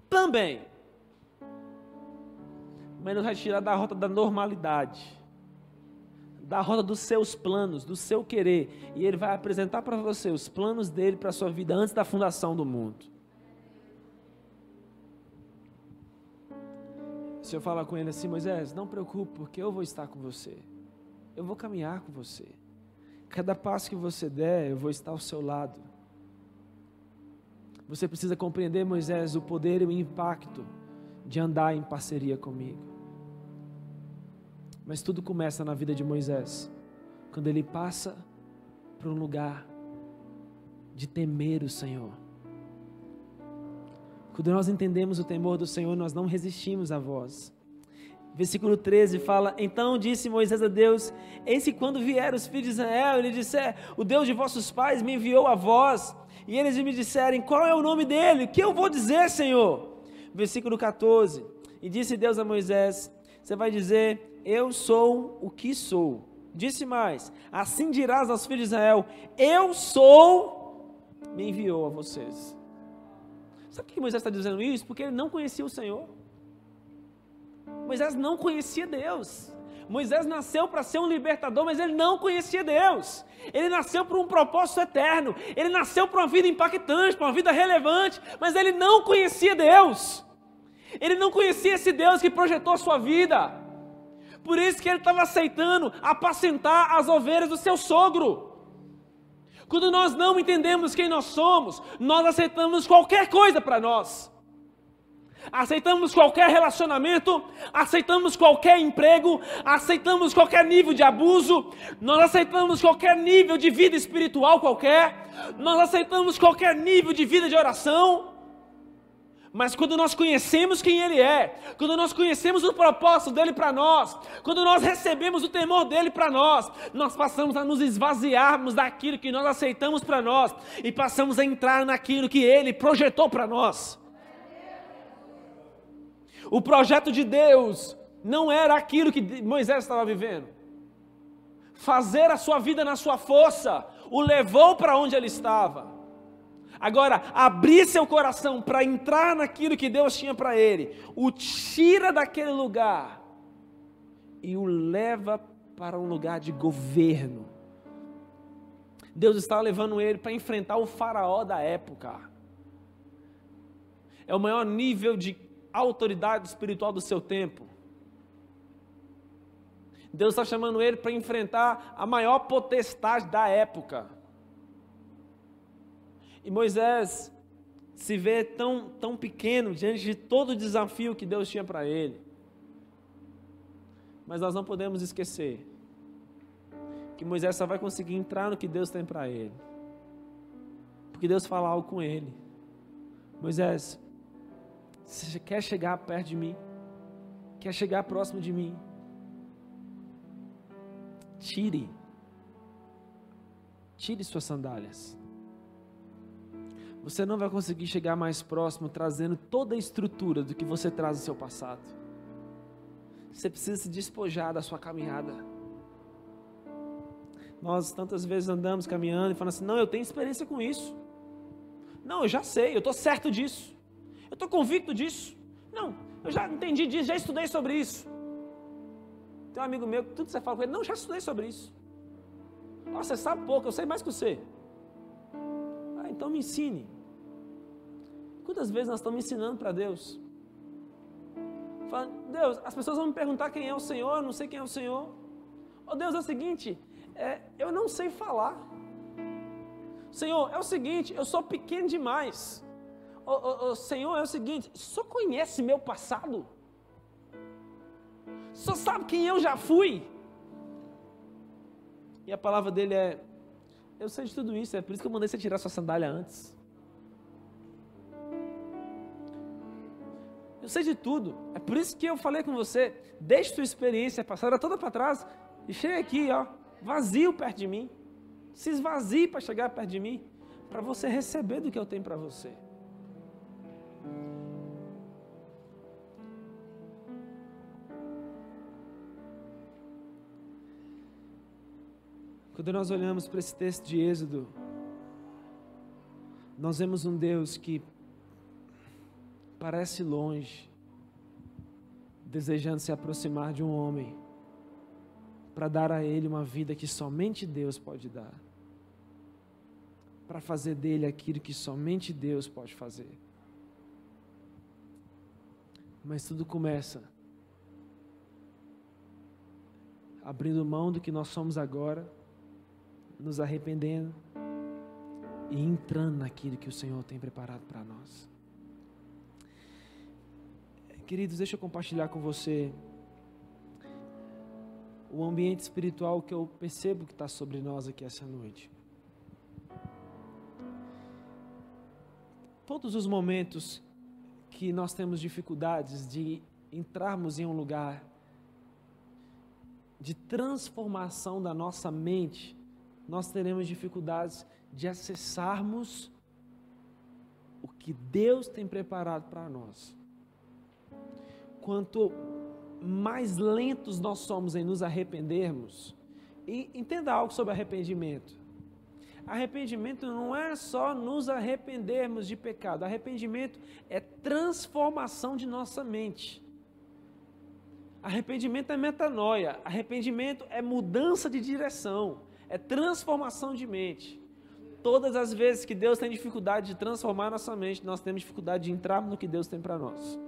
Também. Mas nos vai tirar da rota da normalidade, da rota dos seus planos, do seu querer. E Ele vai apresentar para você os planos dele para a sua vida antes da fundação do mundo. O Senhor fala com ele assim: Moisés, não preocupe, porque eu vou estar com você. Eu vou caminhar com você. Cada passo que você der, eu vou estar ao seu lado. Você precisa compreender, Moisés, o poder e o impacto de andar em parceria comigo. Mas tudo começa na vida de Moisés, quando ele passa para um lugar de temer o Senhor. Quando nós entendemos o temor do Senhor, nós não resistimos à voz. Versículo 13 fala: Então disse Moisés a Deus: Eis que quando vieram os filhos de Israel, ele disse: O Deus de vossos pais me enviou a vós, e eles me disseram: Qual é o nome dele? O que eu vou dizer, Senhor? Versículo 14: E disse Deus a Moisés: Você vai dizer: Eu sou o que sou. Disse mais: Assim dirás aos filhos de Israel: Eu sou, me enviou a vocês. Sabe por que Moisés está dizendo isso? Porque ele não conhecia o Senhor. Moisés não conhecia Deus. Moisés nasceu para ser um libertador, mas ele não conhecia Deus. Ele nasceu para um propósito eterno. Ele nasceu para uma vida impactante, para uma vida relevante, mas ele não conhecia Deus. Ele não conhecia esse Deus que projetou a sua vida. Por isso que ele estava aceitando apacentar as ovelhas do seu sogro. Quando nós não entendemos quem nós somos, nós aceitamos qualquer coisa para nós aceitamos qualquer relacionamento, aceitamos qualquer emprego, aceitamos qualquer nível de abuso, nós aceitamos qualquer nível de vida espiritual qualquer, nós aceitamos qualquer nível de vida de oração. Mas quando nós conhecemos quem Ele é, quando nós conhecemos o propósito dele para nós, quando nós recebemos o temor dele para nós, nós passamos a nos esvaziarmos daquilo que nós aceitamos para nós e passamos a entrar naquilo que Ele projetou para nós. O projeto de Deus não era aquilo que Moisés estava vivendo. Fazer a sua vida na sua força o levou para onde ele estava. Agora, abrir seu coração para entrar naquilo que Deus tinha para ele, o tira daquele lugar e o leva para um lugar de governo. Deus estava levando ele para enfrentar o faraó da época. É o maior nível de autoridade espiritual do seu tempo. Deus está chamando ele para enfrentar a maior potestade da época. E Moisés se vê tão, tão pequeno diante de todo o desafio que Deus tinha para ele. Mas nós não podemos esquecer que Moisés só vai conseguir entrar no que Deus tem para ele. Porque Deus fala algo com ele. Moisés, você quer chegar perto de mim? Quer chegar próximo de mim? Tire. Tire suas sandálias. Você não vai conseguir chegar mais próximo trazendo toda a estrutura do que você traz do seu passado. Você precisa se despojar da sua caminhada. Nós tantas vezes andamos caminhando e falando assim: não, eu tenho experiência com isso. Não, eu já sei, eu estou certo disso. Eu estou convicto disso. Não, eu já entendi disso, já estudei sobre isso. Tem um amigo meu que tudo que você fala com ele, não, já estudei sobre isso. Nossa, você sabe pouco, eu sei mais que você. Ah, então me ensine. Quantas vezes nós estamos ensinando para Deus? Deus, as pessoas vão me perguntar quem é o Senhor, eu não sei quem é o Senhor. Oh Deus, é o seguinte, é, eu não sei falar. Senhor, é o seguinte, eu sou pequeno demais oh, oh, oh, Senhor, é o seguinte: só conhece meu passado? Só sabe quem eu já fui? E a palavra dele é: Eu sei de tudo isso, é por isso que eu mandei você tirar sua sandália antes. Eu sei de tudo, é por isso que eu falei com você: deixe sua experiência passada toda para trás e chegue aqui, ó, vazio perto de mim. Se esvazie para chegar perto de mim, para você receber do que eu tenho para você. Quando nós olhamos para esse texto de Êxodo, nós vemos um Deus que parece longe, desejando se aproximar de um homem, para dar a ele uma vida que somente Deus pode dar, para fazer dele aquilo que somente Deus pode fazer. Mas tudo começa abrindo mão do que nós somos agora nos arrependendo e entrando naquilo que o Senhor tem preparado para nós. Queridos, deixa eu compartilhar com você o ambiente espiritual que eu percebo que está sobre nós aqui essa noite. Todos os momentos que nós temos dificuldades de entrarmos em um lugar de transformação da nossa mente, nós teremos dificuldades de acessarmos o que Deus tem preparado para nós. Quanto mais lentos nós somos em nos arrependermos, e entenda algo sobre arrependimento. Arrependimento não é só nos arrependermos de pecado, arrependimento é transformação de nossa mente. Arrependimento é metanoia, arrependimento é mudança de direção, é transformação de mente. Todas as vezes que Deus tem dificuldade de transformar nossa mente, nós temos dificuldade de entrar no que Deus tem para nós.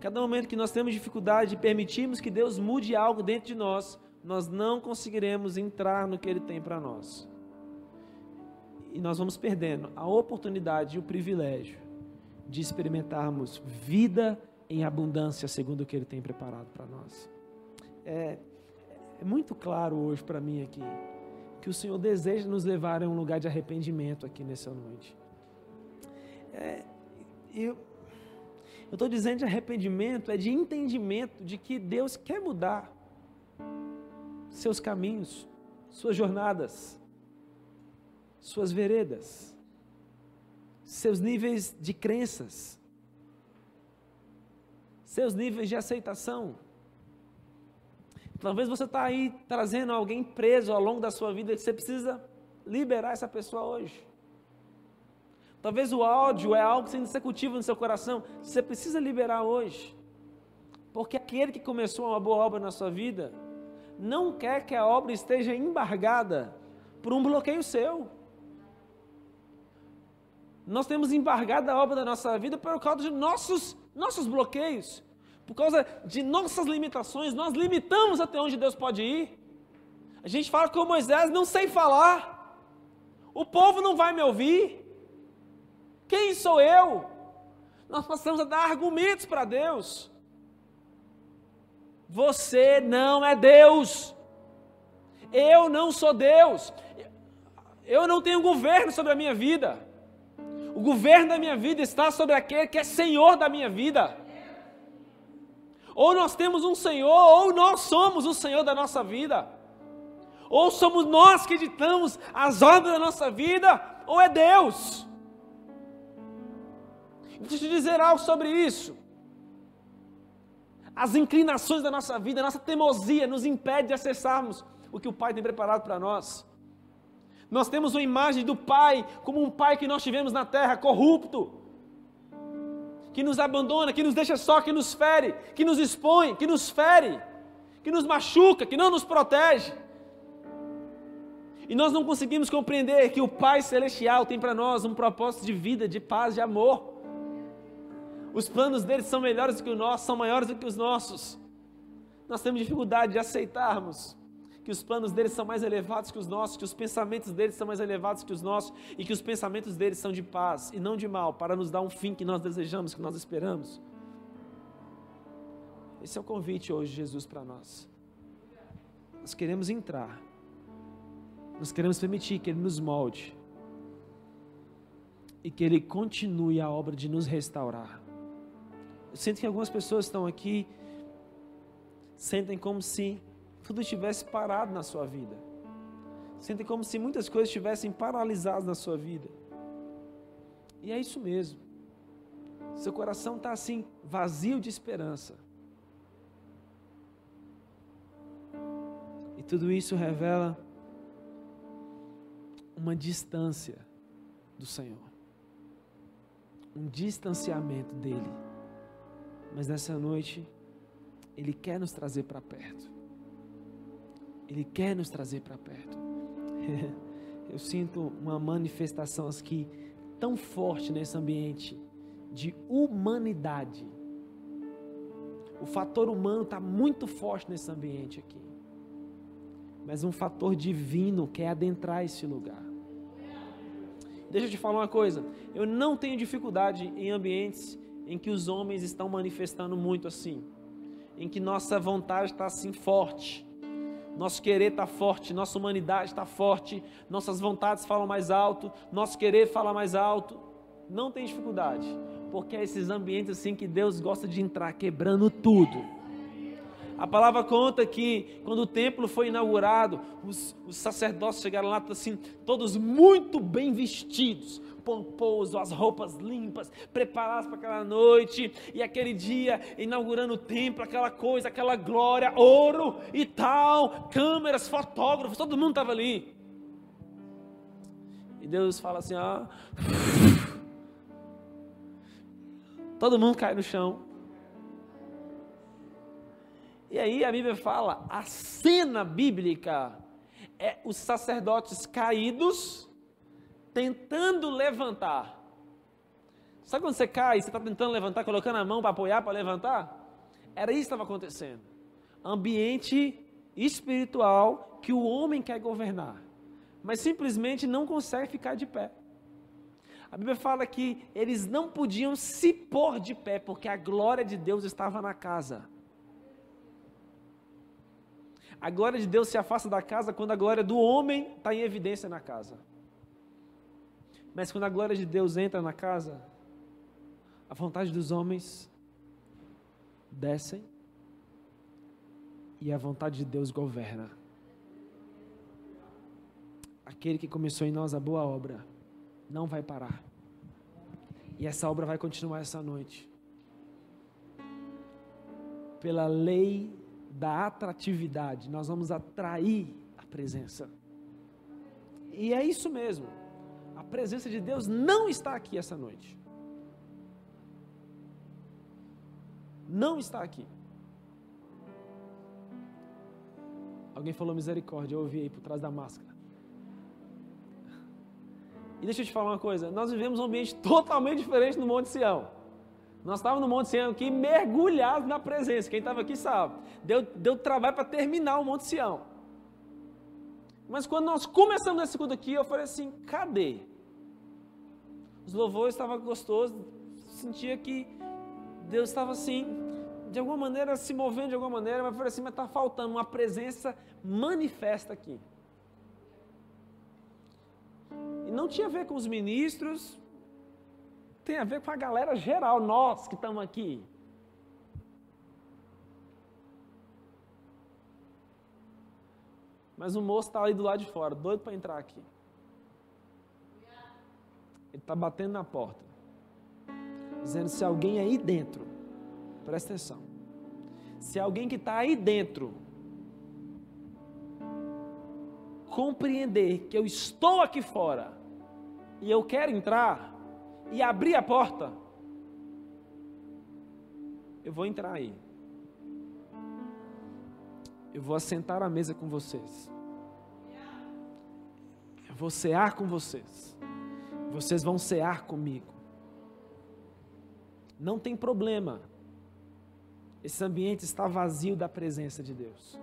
Cada momento que nós temos dificuldade de permitirmos que Deus mude algo dentro de nós, nós não conseguiremos entrar no que Ele tem para nós. E nós vamos perdendo a oportunidade e o privilégio de experimentarmos vida em abundância, segundo o que Ele tem preparado para nós. É, é muito claro hoje para mim aqui que o Senhor deseja nos levar a um lugar de arrependimento aqui nessa noite. É, eu estou dizendo de arrependimento, é de entendimento de que Deus quer mudar seus caminhos, suas jornadas, suas veredas, seus níveis de crenças, seus níveis de aceitação. Talvez você está aí trazendo alguém preso ao longo da sua vida você precisa liberar essa pessoa hoje. Talvez o ódio é algo sendo executivo no seu coração, você precisa liberar hoje. Porque aquele que começou uma boa obra na sua vida, não quer que a obra esteja embargada por um bloqueio seu. Nós temos embargado a obra da nossa vida por causa de nossos, nossos bloqueios, por causa de nossas limitações. Nós limitamos até onde Deus pode ir. A gente fala com Moisés: não sei falar, o povo não vai me ouvir. Quem sou eu? Nós passamos a dar argumentos para Deus. Você não é Deus. Eu não sou Deus. Eu não tenho governo sobre a minha vida. O governo da minha vida está sobre aquele que é Senhor da minha vida. Ou nós temos um Senhor, ou nós somos o Senhor da nossa vida. Ou somos nós que ditamos as obras da nossa vida, ou é Deus. Deixa eu te dizer algo sobre isso as inclinações da nossa vida, a nossa teimosia nos impede de acessarmos o que o Pai tem preparado para nós. Nós temos uma imagem do Pai como um Pai que nós tivemos na terra, corrupto, que nos abandona, que nos deixa só, que nos fere, que nos expõe, que nos fere, que nos machuca, que não nos protege. E nós não conseguimos compreender que o Pai Celestial tem para nós um propósito de vida, de paz, de amor. Os planos deles são melhores do que os nossos, são maiores do que os nossos. Nós temos dificuldade de aceitarmos que os planos deles são mais elevados que os nossos, que os pensamentos deles são mais elevados que os nossos e que os pensamentos deles são de paz e não de mal, para nos dar um fim que nós desejamos, que nós esperamos. Esse é o convite hoje Jesus para nós. Nós queremos entrar, nós queremos permitir que Ele nos molde e que Ele continue a obra de nos restaurar. Eu sinto que algumas pessoas estão aqui, sentem como se tudo estivesse parado na sua vida. Sentem como se muitas coisas estivessem paralisadas na sua vida. E é isso mesmo. Seu coração está assim, vazio de esperança. E tudo isso revela uma distância do Senhor. Um distanciamento dele. Mas nessa noite, Ele quer nos trazer para perto. Ele quer nos trazer para perto. Eu sinto uma manifestação aqui tão forte nesse ambiente de humanidade. O fator humano está muito forte nesse ambiente aqui. Mas um fator divino quer adentrar esse lugar. Deixa eu te falar uma coisa. Eu não tenho dificuldade em ambientes em que os homens estão manifestando muito assim, em que nossa vontade está assim forte, nosso querer está forte, nossa humanidade está forte, nossas vontades falam mais alto, nosso querer fala mais alto. Não tem dificuldade. porque é esses ambientes assim que Deus gosta de entrar, quebrando tudo. A palavra conta que quando o templo foi inaugurado, os, os sacerdotes chegaram lá assim, todos muito bem vestidos, pomposo, as roupas limpas, preparados para aquela noite, e aquele dia inaugurando o templo, aquela coisa, aquela glória, ouro e tal, câmeras, fotógrafos, todo mundo estava ali. E Deus fala assim: ó. Todo mundo cai no chão. E aí a Bíblia fala, a cena bíblica é os sacerdotes caídos tentando levantar. Sabe quando você cai, você está tentando levantar, colocando a mão para apoiar, para levantar? Era isso que estava acontecendo. Ambiente espiritual que o homem quer governar, mas simplesmente não consegue ficar de pé. A Bíblia fala que eles não podiam se pôr de pé, porque a glória de Deus estava na casa. A glória de Deus se afasta da casa quando a glória do homem está em evidência na casa. Mas quando a glória de Deus entra na casa, a vontade dos homens descem e a vontade de Deus governa. Aquele que começou em nós a boa obra não vai parar. E essa obra vai continuar essa noite. Pela lei da atratividade, nós vamos atrair a presença. E é isso mesmo a presença de Deus não está aqui essa noite. Não está aqui. Alguém falou misericórdia, eu ouvi aí por trás da máscara. E deixa eu te falar uma coisa: nós vivemos um ambiente totalmente diferente no Monte Sião. Nós estávamos no Monte Sião aqui mergulhados na presença. Quem estava aqui sabe. Deu, deu trabalho para terminar o Monte Sião. Mas quando nós começamos esse culto aqui, eu falei assim: cadê? Os louvores estavam gostosos, sentia que Deus estava assim, de alguma maneira se movendo de alguma maneira, mas falei assim: mas está faltando uma presença manifesta aqui. E não tinha a ver com os ministros, tem a ver com a galera geral, nós que estamos aqui. Mas o moço está ali do lado de fora, doido para entrar aqui. Ele está batendo na porta, dizendo: se alguém aí dentro, presta atenção, se alguém que está aí dentro compreender que eu estou aqui fora e eu quero entrar e abrir a porta, eu vou entrar aí. Eu vou assentar à mesa com vocês. Eu vou cear com vocês. Vocês vão cear comigo. Não tem problema. Esse ambiente está vazio da presença de Deus.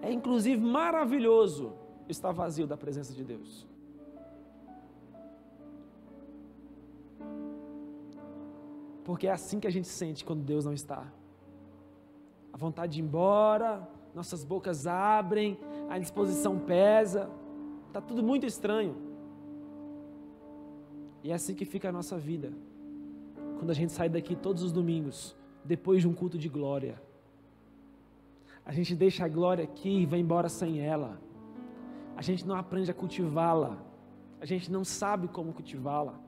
É inclusive maravilhoso estar vazio da presença de Deus. Porque é assim que a gente sente quando Deus não está. A vontade de ir embora, nossas bocas abrem, a disposição pesa, está tudo muito estranho. E é assim que fica a nossa vida. Quando a gente sai daqui todos os domingos, depois de um culto de glória. A gente deixa a glória aqui e vai embora sem ela. A gente não aprende a cultivá-la. A gente não sabe como cultivá-la.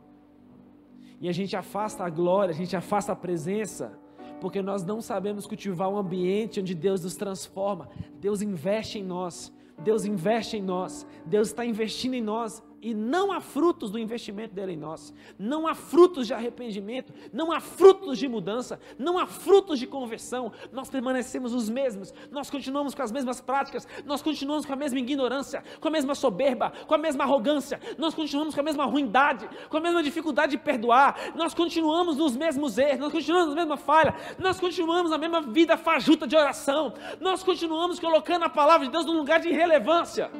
E a gente afasta a glória, a gente afasta a presença, porque nós não sabemos cultivar um ambiente onde Deus nos transforma. Deus investe em nós. Deus investe em nós. Deus está investindo em nós e não há frutos do investimento dele em nós, não há frutos de arrependimento, não há frutos de mudança, não há frutos de conversão, nós permanecemos os mesmos, nós continuamos com as mesmas práticas, nós continuamos com a mesma ignorância, com a mesma soberba, com a mesma arrogância, nós continuamos com a mesma ruindade, com a mesma dificuldade de perdoar, nós continuamos nos mesmos erros, nós continuamos na mesma falha, nós continuamos na mesma vida fajuta de oração, nós continuamos colocando a palavra de Deus num lugar de irrelevância.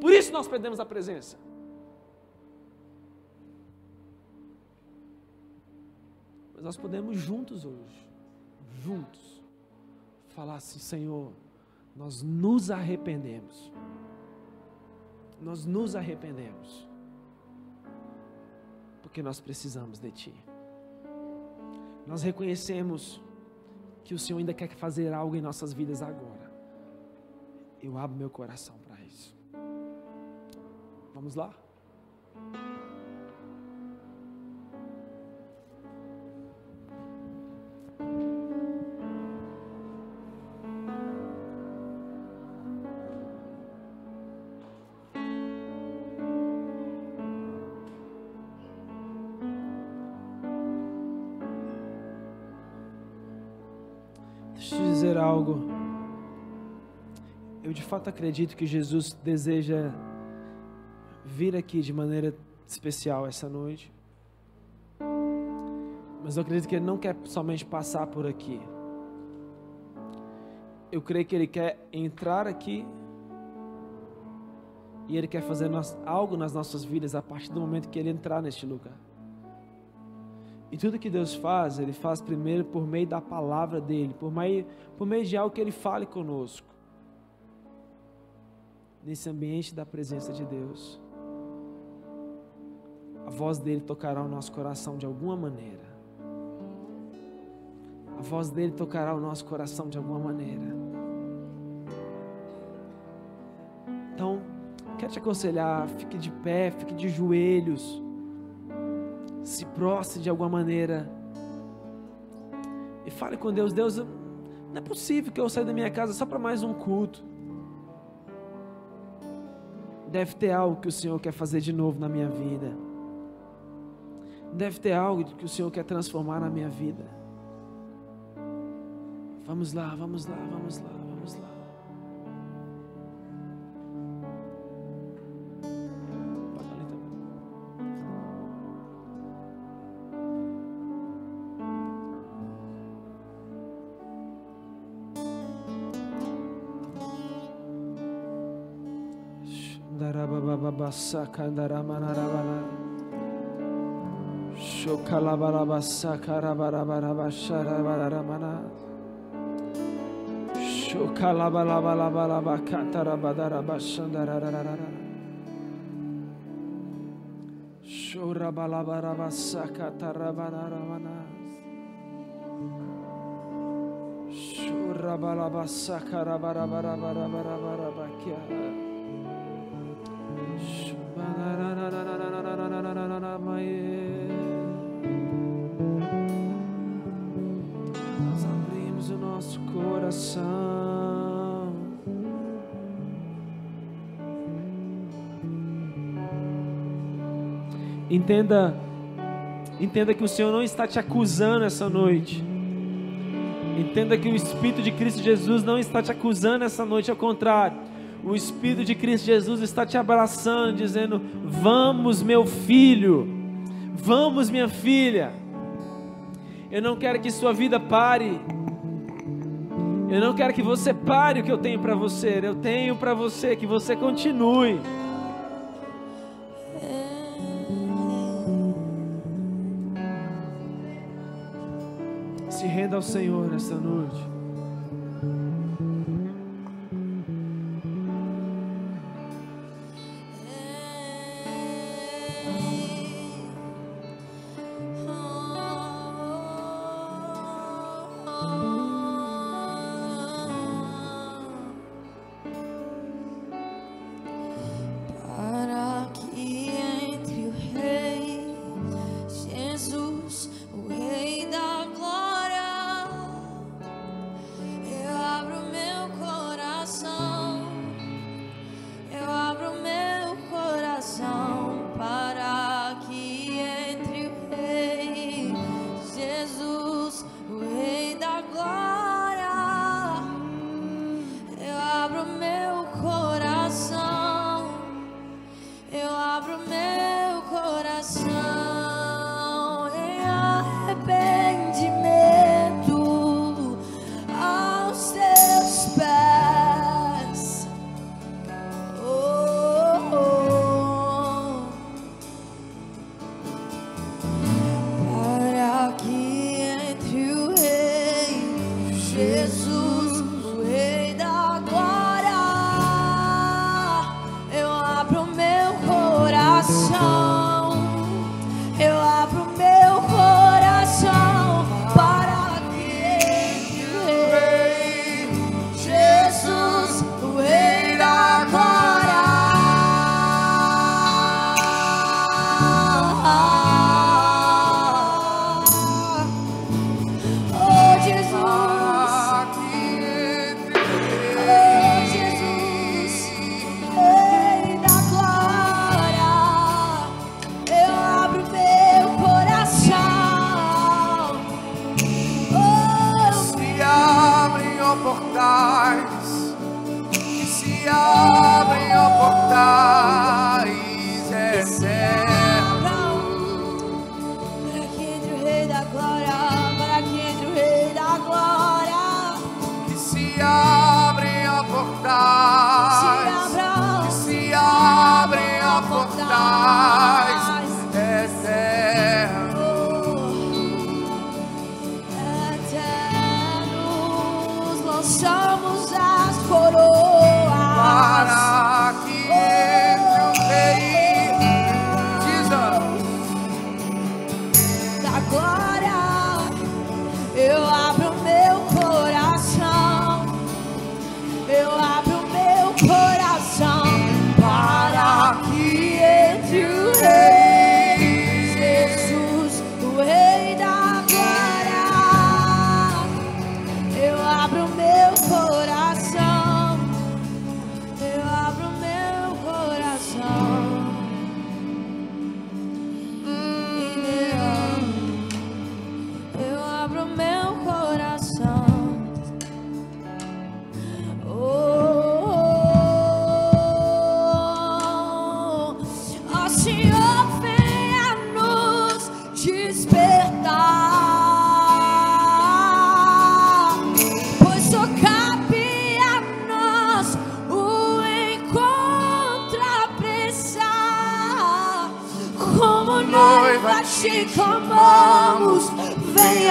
Por isso nós perdemos a presença. Nós podemos juntos hoje, juntos, falar assim: Senhor, nós nos arrependemos. Nós nos arrependemos. porque nós precisamos de Ti. Nós reconhecemos que o Senhor ainda quer fazer algo em nossas vidas agora. Eu abro meu coração para isso. Vamos lá? Fato acredito que Jesus deseja vir aqui de maneira especial essa noite. Mas eu acredito que Ele não quer somente passar por aqui. Eu creio que Ele quer entrar aqui e Ele quer fazer algo nas nossas vidas a partir do momento que Ele entrar neste lugar. E tudo que Deus faz, Ele faz primeiro por meio da palavra dEle, por meio, por meio de algo que Ele fale conosco. Nesse ambiente da presença de Deus. A voz dEle tocará o nosso coração de alguma maneira. A voz dEle tocará o nosso coração de alguma maneira. Então, quero te aconselhar, fique de pé, fique de joelhos se prostre de alguma maneira e fale com Deus: Deus, não é possível que eu saia da minha casa só para mais um culto. Deve ter algo que o Senhor quer fazer de novo na minha vida. Deve ter algo que o Senhor quer transformar na minha vida. Vamos lá, vamos lá, vamos lá. Shura balabasa karabara bara bara bara bara bara bara Nós abrimos o nosso coração. Entenda, entenda que o Senhor não está te acusando essa noite. Entenda que o Espírito de Cristo Jesus não está te acusando essa noite, ao contrário o Espírito de Cristo Jesus está te abraçando, dizendo: Vamos, meu filho, vamos, minha filha. Eu não quero que sua vida pare. Eu não quero que você pare o que eu tenho para você. Eu tenho para você que você continue. Se renda ao Senhor nesta noite. somos a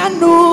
山路。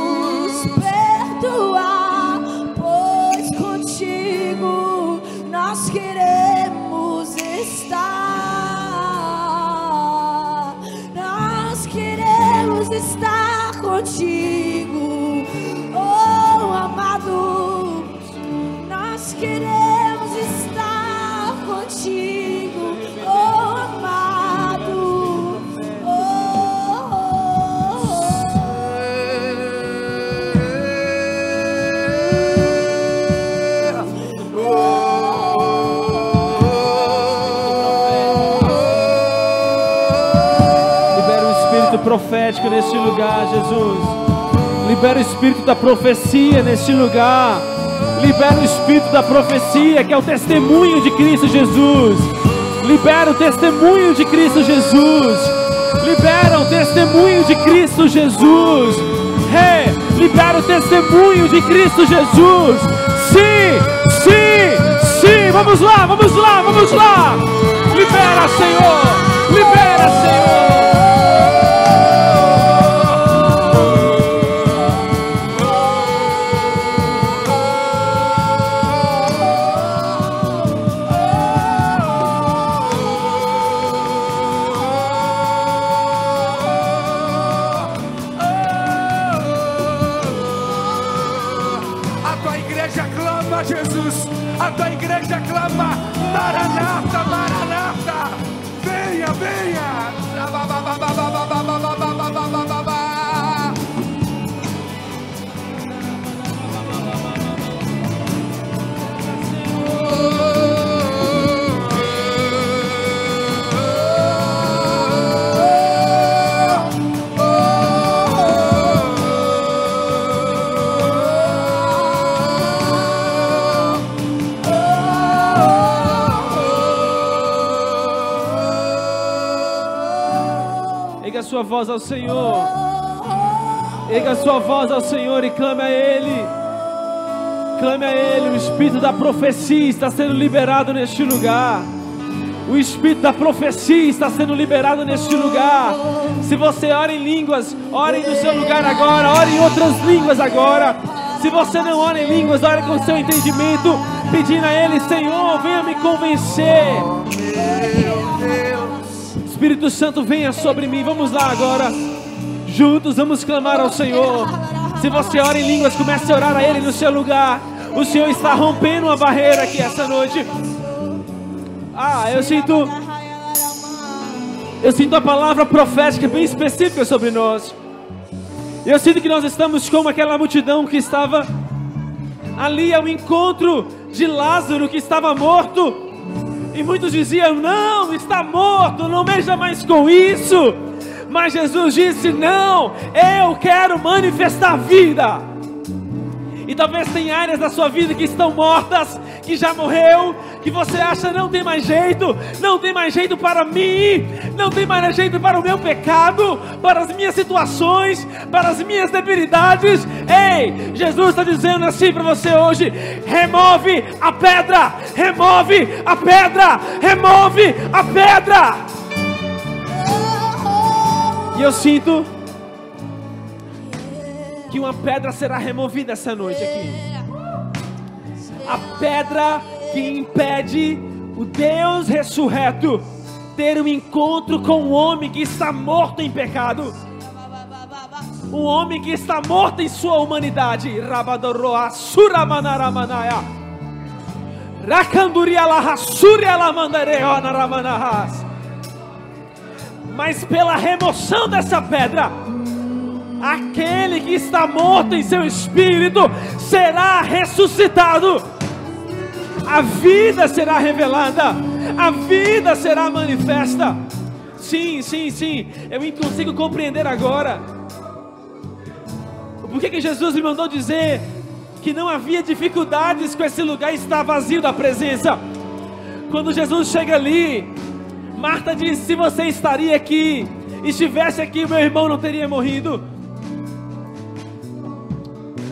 起。profético neste lugar, Jesus. Libera o espírito da profecia neste lugar. Libera o espírito da profecia, que é o testemunho de Cristo Jesus. Libera o testemunho de Cristo Jesus. Libera o testemunho de Cristo Jesus. Hey, libera o testemunho de Cristo Jesus. Sim, sim, sim. Vamos lá, vamos lá, vamos lá. Libera, Senhor. Libera, Senhor. voz ao Senhor. Erga sua voz ao Senhor e clame a Ele. Clame a Ele. O espírito da profecia está sendo liberado neste lugar. O espírito da profecia está sendo liberado neste lugar. Se você ora em línguas, ore no seu lugar agora. Ore em outras línguas agora. Se você não ora em línguas, ore com seu entendimento, pedindo a Ele, Senhor, venha me convencer. Espírito Santo, venha sobre mim. Vamos lá agora. Juntos vamos clamar ao Senhor. Se você ora em línguas, comece a orar a Ele no seu lugar. O Senhor está rompendo uma barreira aqui essa noite. Ah, eu sinto. Eu sinto a palavra profética bem específica sobre nós. Eu sinto que nós estamos como aquela multidão que estava ali ao encontro de Lázaro que estava morto. E muitos diziam: Não, está morto, não mexa mais com isso. Mas Jesus disse: Não, eu quero manifestar vida. E talvez tenha áreas da sua vida que estão mortas, que já morreu, que você acha não tem mais jeito, não tem mais jeito para mim, não tem mais jeito para o meu pecado, para as minhas situações, para as minhas debilidades. Ei, Jesus está dizendo assim para você hoje: remove a pedra, remove a pedra, remove a pedra. E eu sinto que uma pedra será removida essa noite aqui. A pedra que impede o Deus ressurreto ter um encontro com um homem que está morto em pecado. Um homem que está morto em sua humanidade. Rabadoroa suramanaramanaya. Mas pela remoção dessa pedra, aquele que está morto em seu espírito será ressuscitado. A vida será revelada, a vida será manifesta. Sim, sim, sim, eu consigo compreender agora. Por que, que Jesus me mandou dizer que não havia dificuldades com esse lugar estar vazio da presença? Quando Jesus chega ali, Marta diz: Se você estaria aqui, estivesse aqui, meu irmão não teria morrido.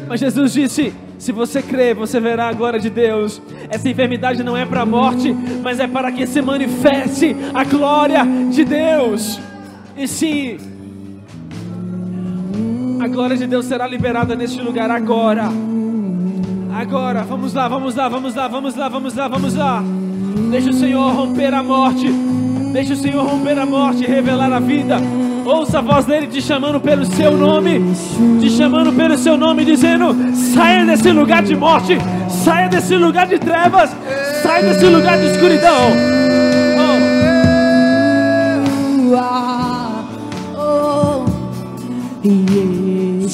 Mas Jesus disse: se você crer, você verá a glória de Deus. Essa enfermidade não é para a morte, mas é para que se manifeste a glória de Deus. E sim, a glória de Deus será liberada neste lugar agora. Agora, vamos lá, vamos lá, vamos lá, vamos lá, vamos lá, vamos lá. Deixa o Senhor romper a morte. Deixa o Senhor romper a morte e revelar a vida. Ouça a voz dele te chamando pelo seu nome, te chamando pelo seu nome, dizendo: saia desse lugar de morte, saia desse lugar de trevas, saia desse lugar de escuridão. Oh, Vem,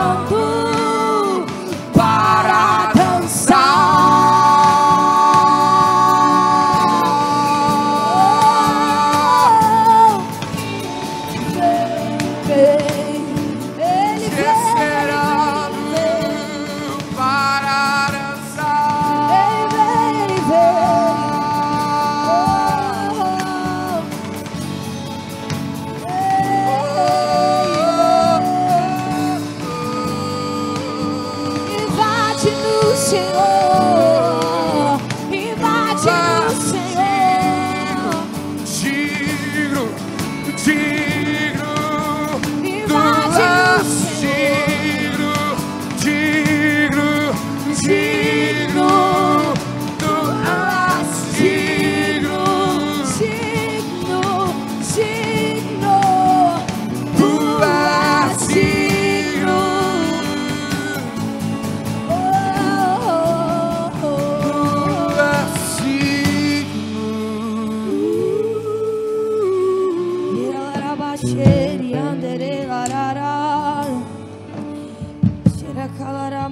humble.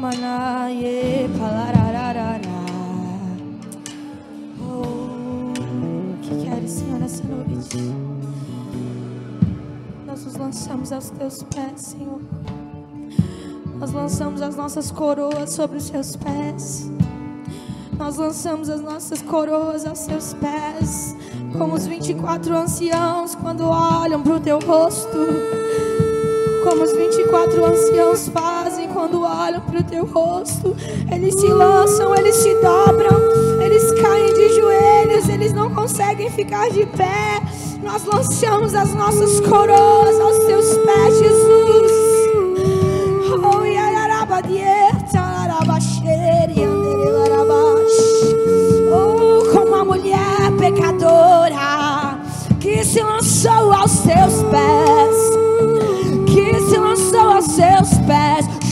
manaye oh, que queres, Senhor, nessa noite? Nós nos lançamos aos teus pés, Senhor. Nós lançamos as nossas coroas sobre os teus pés. Nós lançamos as nossas coroas aos teus pés, como os 24 anciãos quando olham para o teu rosto, como os 24 anciãos fazem olham para o teu rosto. Eles se lançam, eles se dobram, eles caem de joelhos, eles não conseguem ficar de pé. Nós lançamos as nossas coroas aos teus pés, Jesus. Oh. Oh, como a mulher pecadora que se lançou aos teus pés,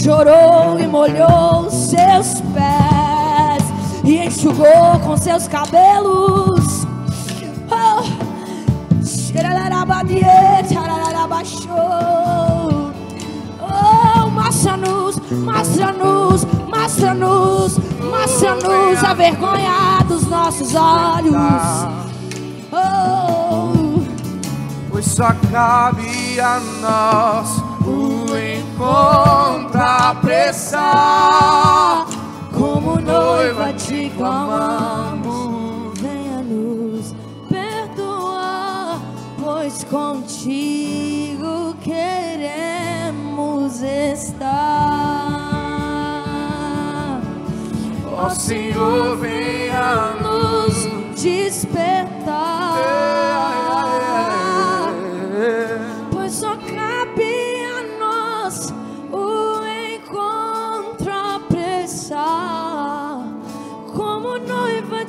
chorou e molhou seus pés e enxugou com seus cabelos. Oh, Oh, mostra-nos, mostra-nos, mostra-nos, mostra-nos a vergonha dos nossos olhos. Oh, Pois só cabe a nós o encontro apressar. como noiva te clamamos, venha nos perdoar, pois contigo queremos estar. Ó Senhor, venha nos despertar.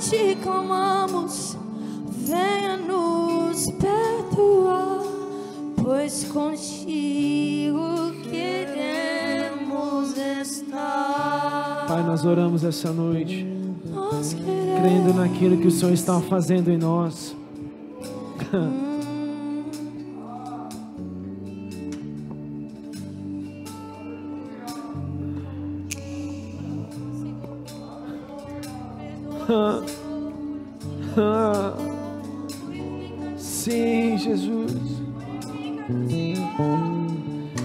Te clamamos, venha nos perdoar. Pois contigo queremos estar. Pai, nós oramos essa noite, crendo naquilo que o Senhor está fazendo em nós. Sim, Jesus.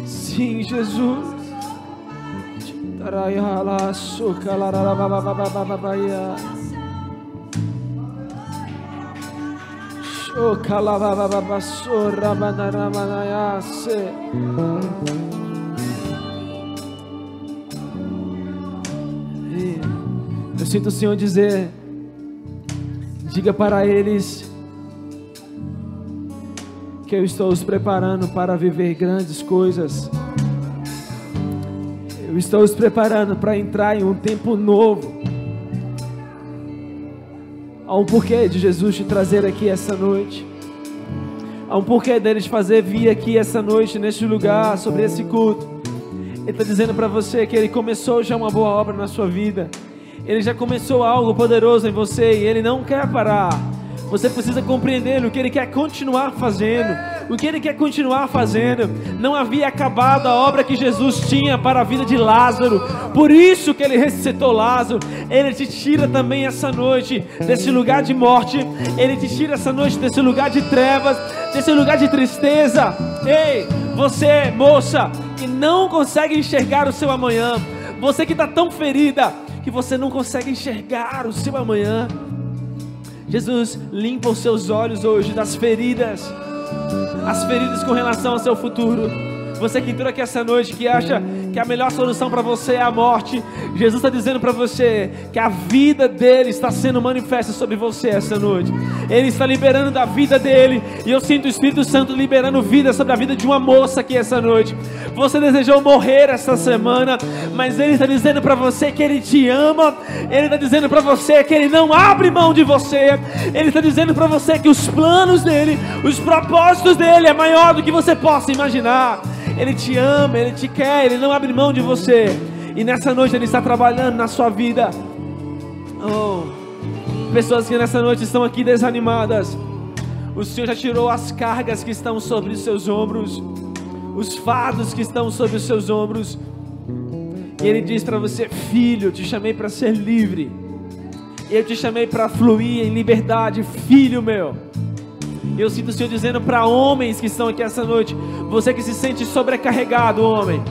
Sim, Jesus. Tarayala sinto o Senhor dizer: diga para eles que eu estou os preparando para viver grandes coisas. Eu estou os preparando para entrar em um tempo novo. Há um porquê de Jesus te trazer aqui essa noite. Há um porquê dele te fazer vir aqui essa noite, neste lugar, sobre esse culto. Ele está dizendo para você que ele começou já uma boa obra na sua vida. Ele já começou algo poderoso em você e ele não quer parar. Você precisa compreender o que ele quer continuar fazendo. O que ele quer continuar fazendo. Não havia acabado a obra que Jesus tinha para a vida de Lázaro. Por isso que ele ressuscitou Lázaro. Ele te tira também essa noite desse lugar de morte. Ele te tira essa noite desse lugar de trevas, desse lugar de tristeza. Ei, você, moça, que não consegue enxergar o seu amanhã. Você que está tão ferida que você não consegue enxergar o seu amanhã. Jesus limpa os seus olhos hoje das feridas, as feridas com relação ao seu futuro. Você que entrou aqui essa noite que acha que a melhor solução para você é a morte, Jesus está dizendo para você que a vida dele está sendo manifesta sobre você essa noite. Ele está liberando da vida dele e eu sinto o Espírito Santo liberando vida sobre a vida de uma moça aqui essa noite. Você desejou morrer essa semana, mas ele está dizendo para você que ele te ama. Ele está dizendo para você que ele não abre mão de você. Ele está dizendo para você que os planos dele, os propósitos dele é maior do que você possa imaginar. Ele te ama, ele te quer, ele não abre mão de você. E nessa noite ele está trabalhando na sua vida. Oh, pessoas que nessa noite estão aqui desanimadas. O Senhor já tirou as cargas que estão sobre os seus ombros, os fardos que estão sobre os seus ombros. E Ele diz para você: Filho, eu te chamei para ser livre. Eu te chamei para fluir em liberdade, filho meu. Eu sinto o Senhor dizendo para homens que estão aqui essa noite: Você que se sente sobrecarregado, homem.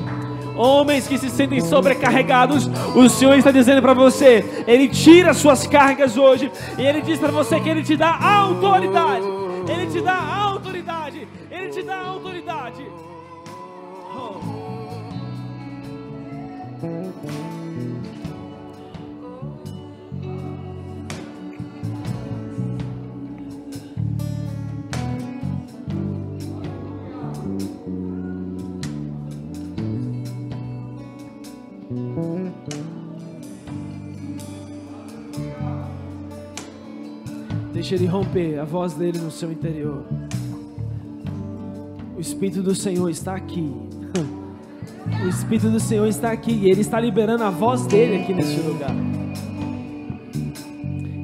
Homens que se sentem sobrecarregados, o Senhor está dizendo para você, Ele tira suas cargas hoje, e Ele diz para você que Ele te dá autoridade, Ele te dá autoridade, Ele te dá autoridade. Deixa ele romper a voz dele no seu interior. O Espírito do Senhor está aqui. O Espírito do Senhor está aqui e ele está liberando a voz dele aqui neste lugar.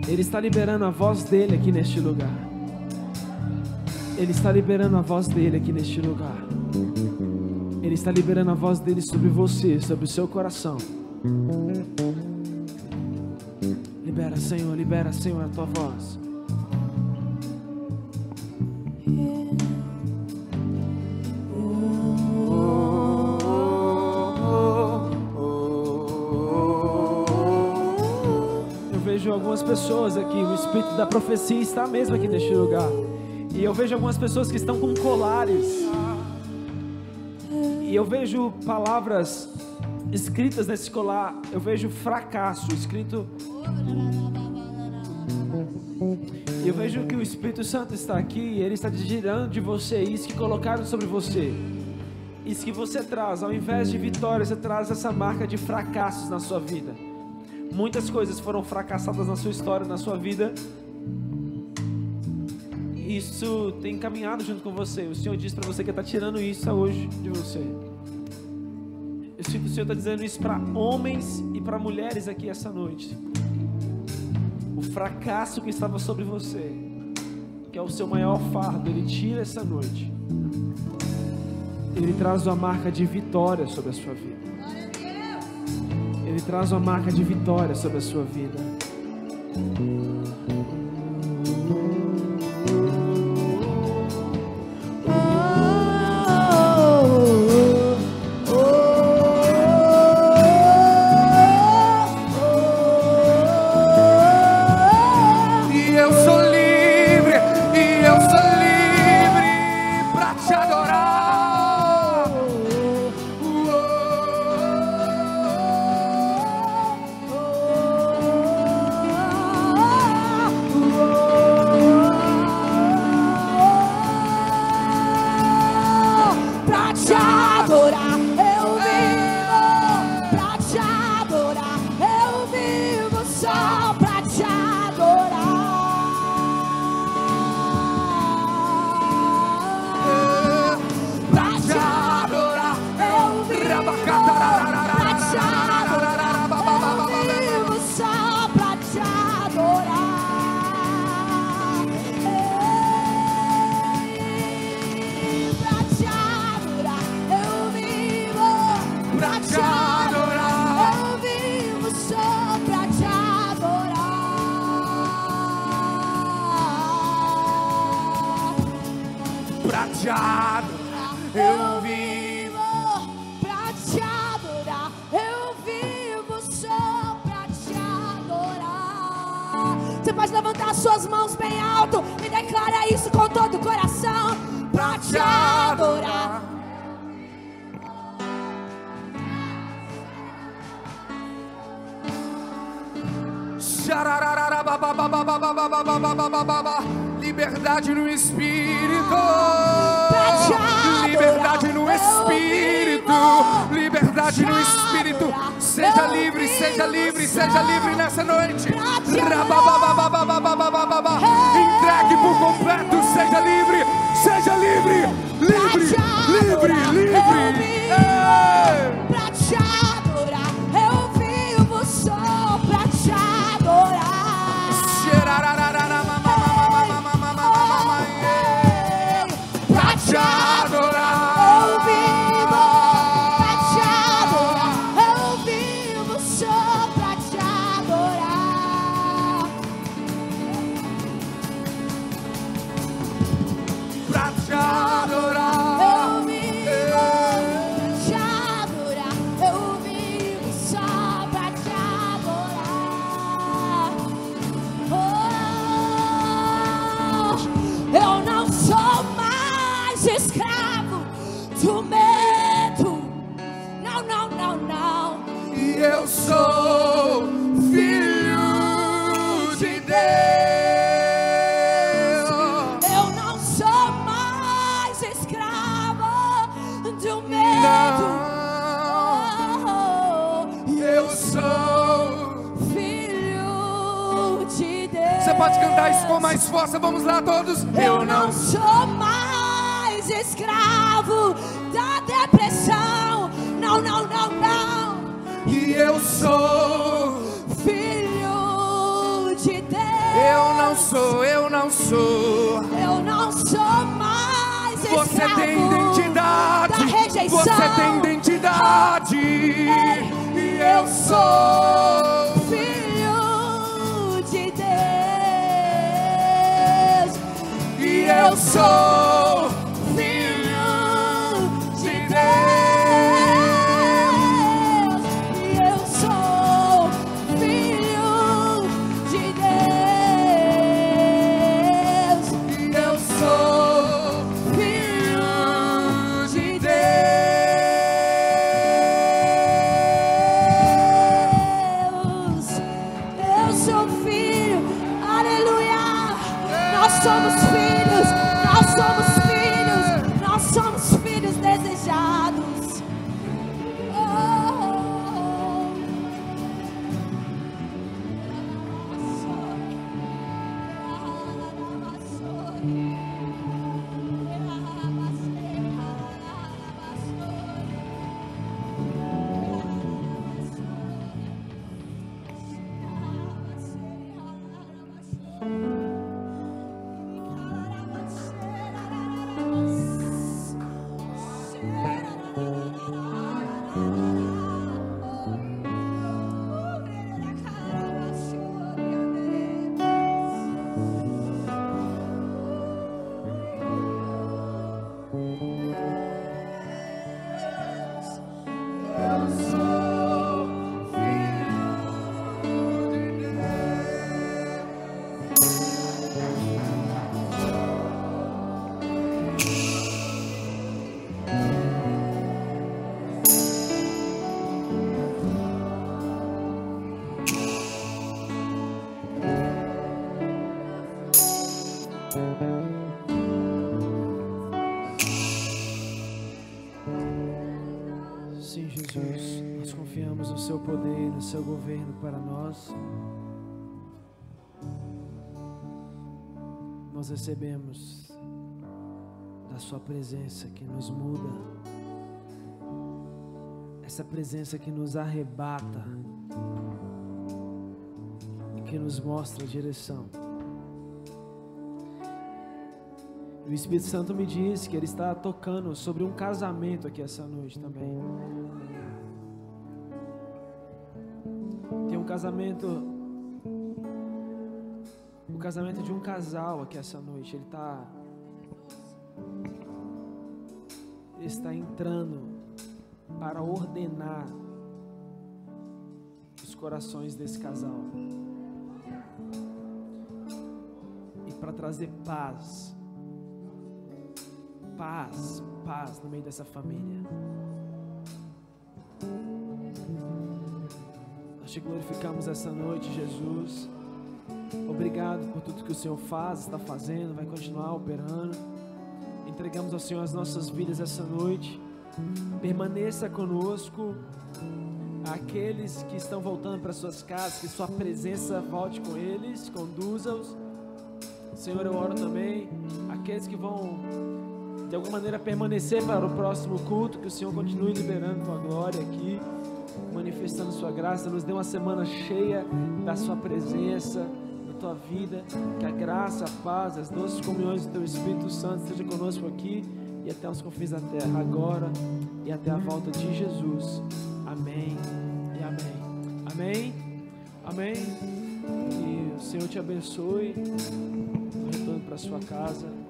Ele está liberando a voz dele aqui neste lugar. Ele está liberando a voz dele aqui neste lugar. Ele está liberando a voz dele sobre você, sobre o seu coração. Libera, Senhor, libera, Senhor, a tua voz. Vejo algumas pessoas aqui, o espírito da profecia está mesmo aqui neste lugar. E eu vejo algumas pessoas que estão com colares. E eu vejo palavras escritas nesse colar. Eu vejo fracasso escrito. E eu vejo que o Espírito Santo está aqui e ele está tirando de você isso que colocaram sobre você. Isso que você traz, ao invés de vitória, você traz essa marca de fracassos na sua vida. Muitas coisas foram fracassadas na sua história, na sua vida. Isso tem caminhado junto com você. O Senhor diz para você que está tirando isso hoje de você. Eu sinto que o Senhor está dizendo isso para homens e para mulheres aqui essa noite. O fracasso que estava sobre você, que é o seu maior fardo, Ele tira essa noite. Ele traz uma marca de vitória sobre a sua vida. Ele traz uma marca de vitória sobre a sua vida. Liberdade no Espírito. Liberdade no Espírito. Liberdade no Espírito. Seja livre, seja livre, seja livre nessa noite. Entregue por completo, seja livre. Mais força? Vamos lá, todos. Eu não sou mais escravo da depressão. Não, não, não, não. E eu sou. Filho de Deus. Eu não sou, eu não sou. Eu não sou mais Você escravo tem identidade. da rejeição. Você tem identidade. E eu sou. E seu poder no seu governo para nós. Nós recebemos da sua presença que nos muda, essa presença que nos arrebata e que nos mostra a direção. O Espírito Santo me disse que ele está tocando sobre um casamento aqui essa noite também. Casamento. O casamento de um casal aqui essa noite. Ele está. Está entrando para ordenar os corações desse casal. E para trazer paz paz, paz no meio dessa família. Nós te glorificamos essa noite, Jesus. Obrigado por tudo que o Senhor faz, está fazendo, vai continuar operando. Entregamos ao Senhor as nossas vidas essa noite. Permaneça conosco. Aqueles que estão voltando para suas casas, que Sua presença volte com eles, conduza-os. Senhor, eu oro também. Aqueles que vão de alguma maneira permanecer para o próximo culto, que o Senhor continue liberando tua glória aqui, manifestando sua graça, nos dê uma semana cheia da sua presença, da tua vida, que a graça, a paz, as doces comunhões do teu Espírito Santo esteja conosco aqui e até os confins da terra, agora e até a volta de Jesus. Amém e amém. Amém. Amém. E o Senhor te abençoe. Retorno para sua casa.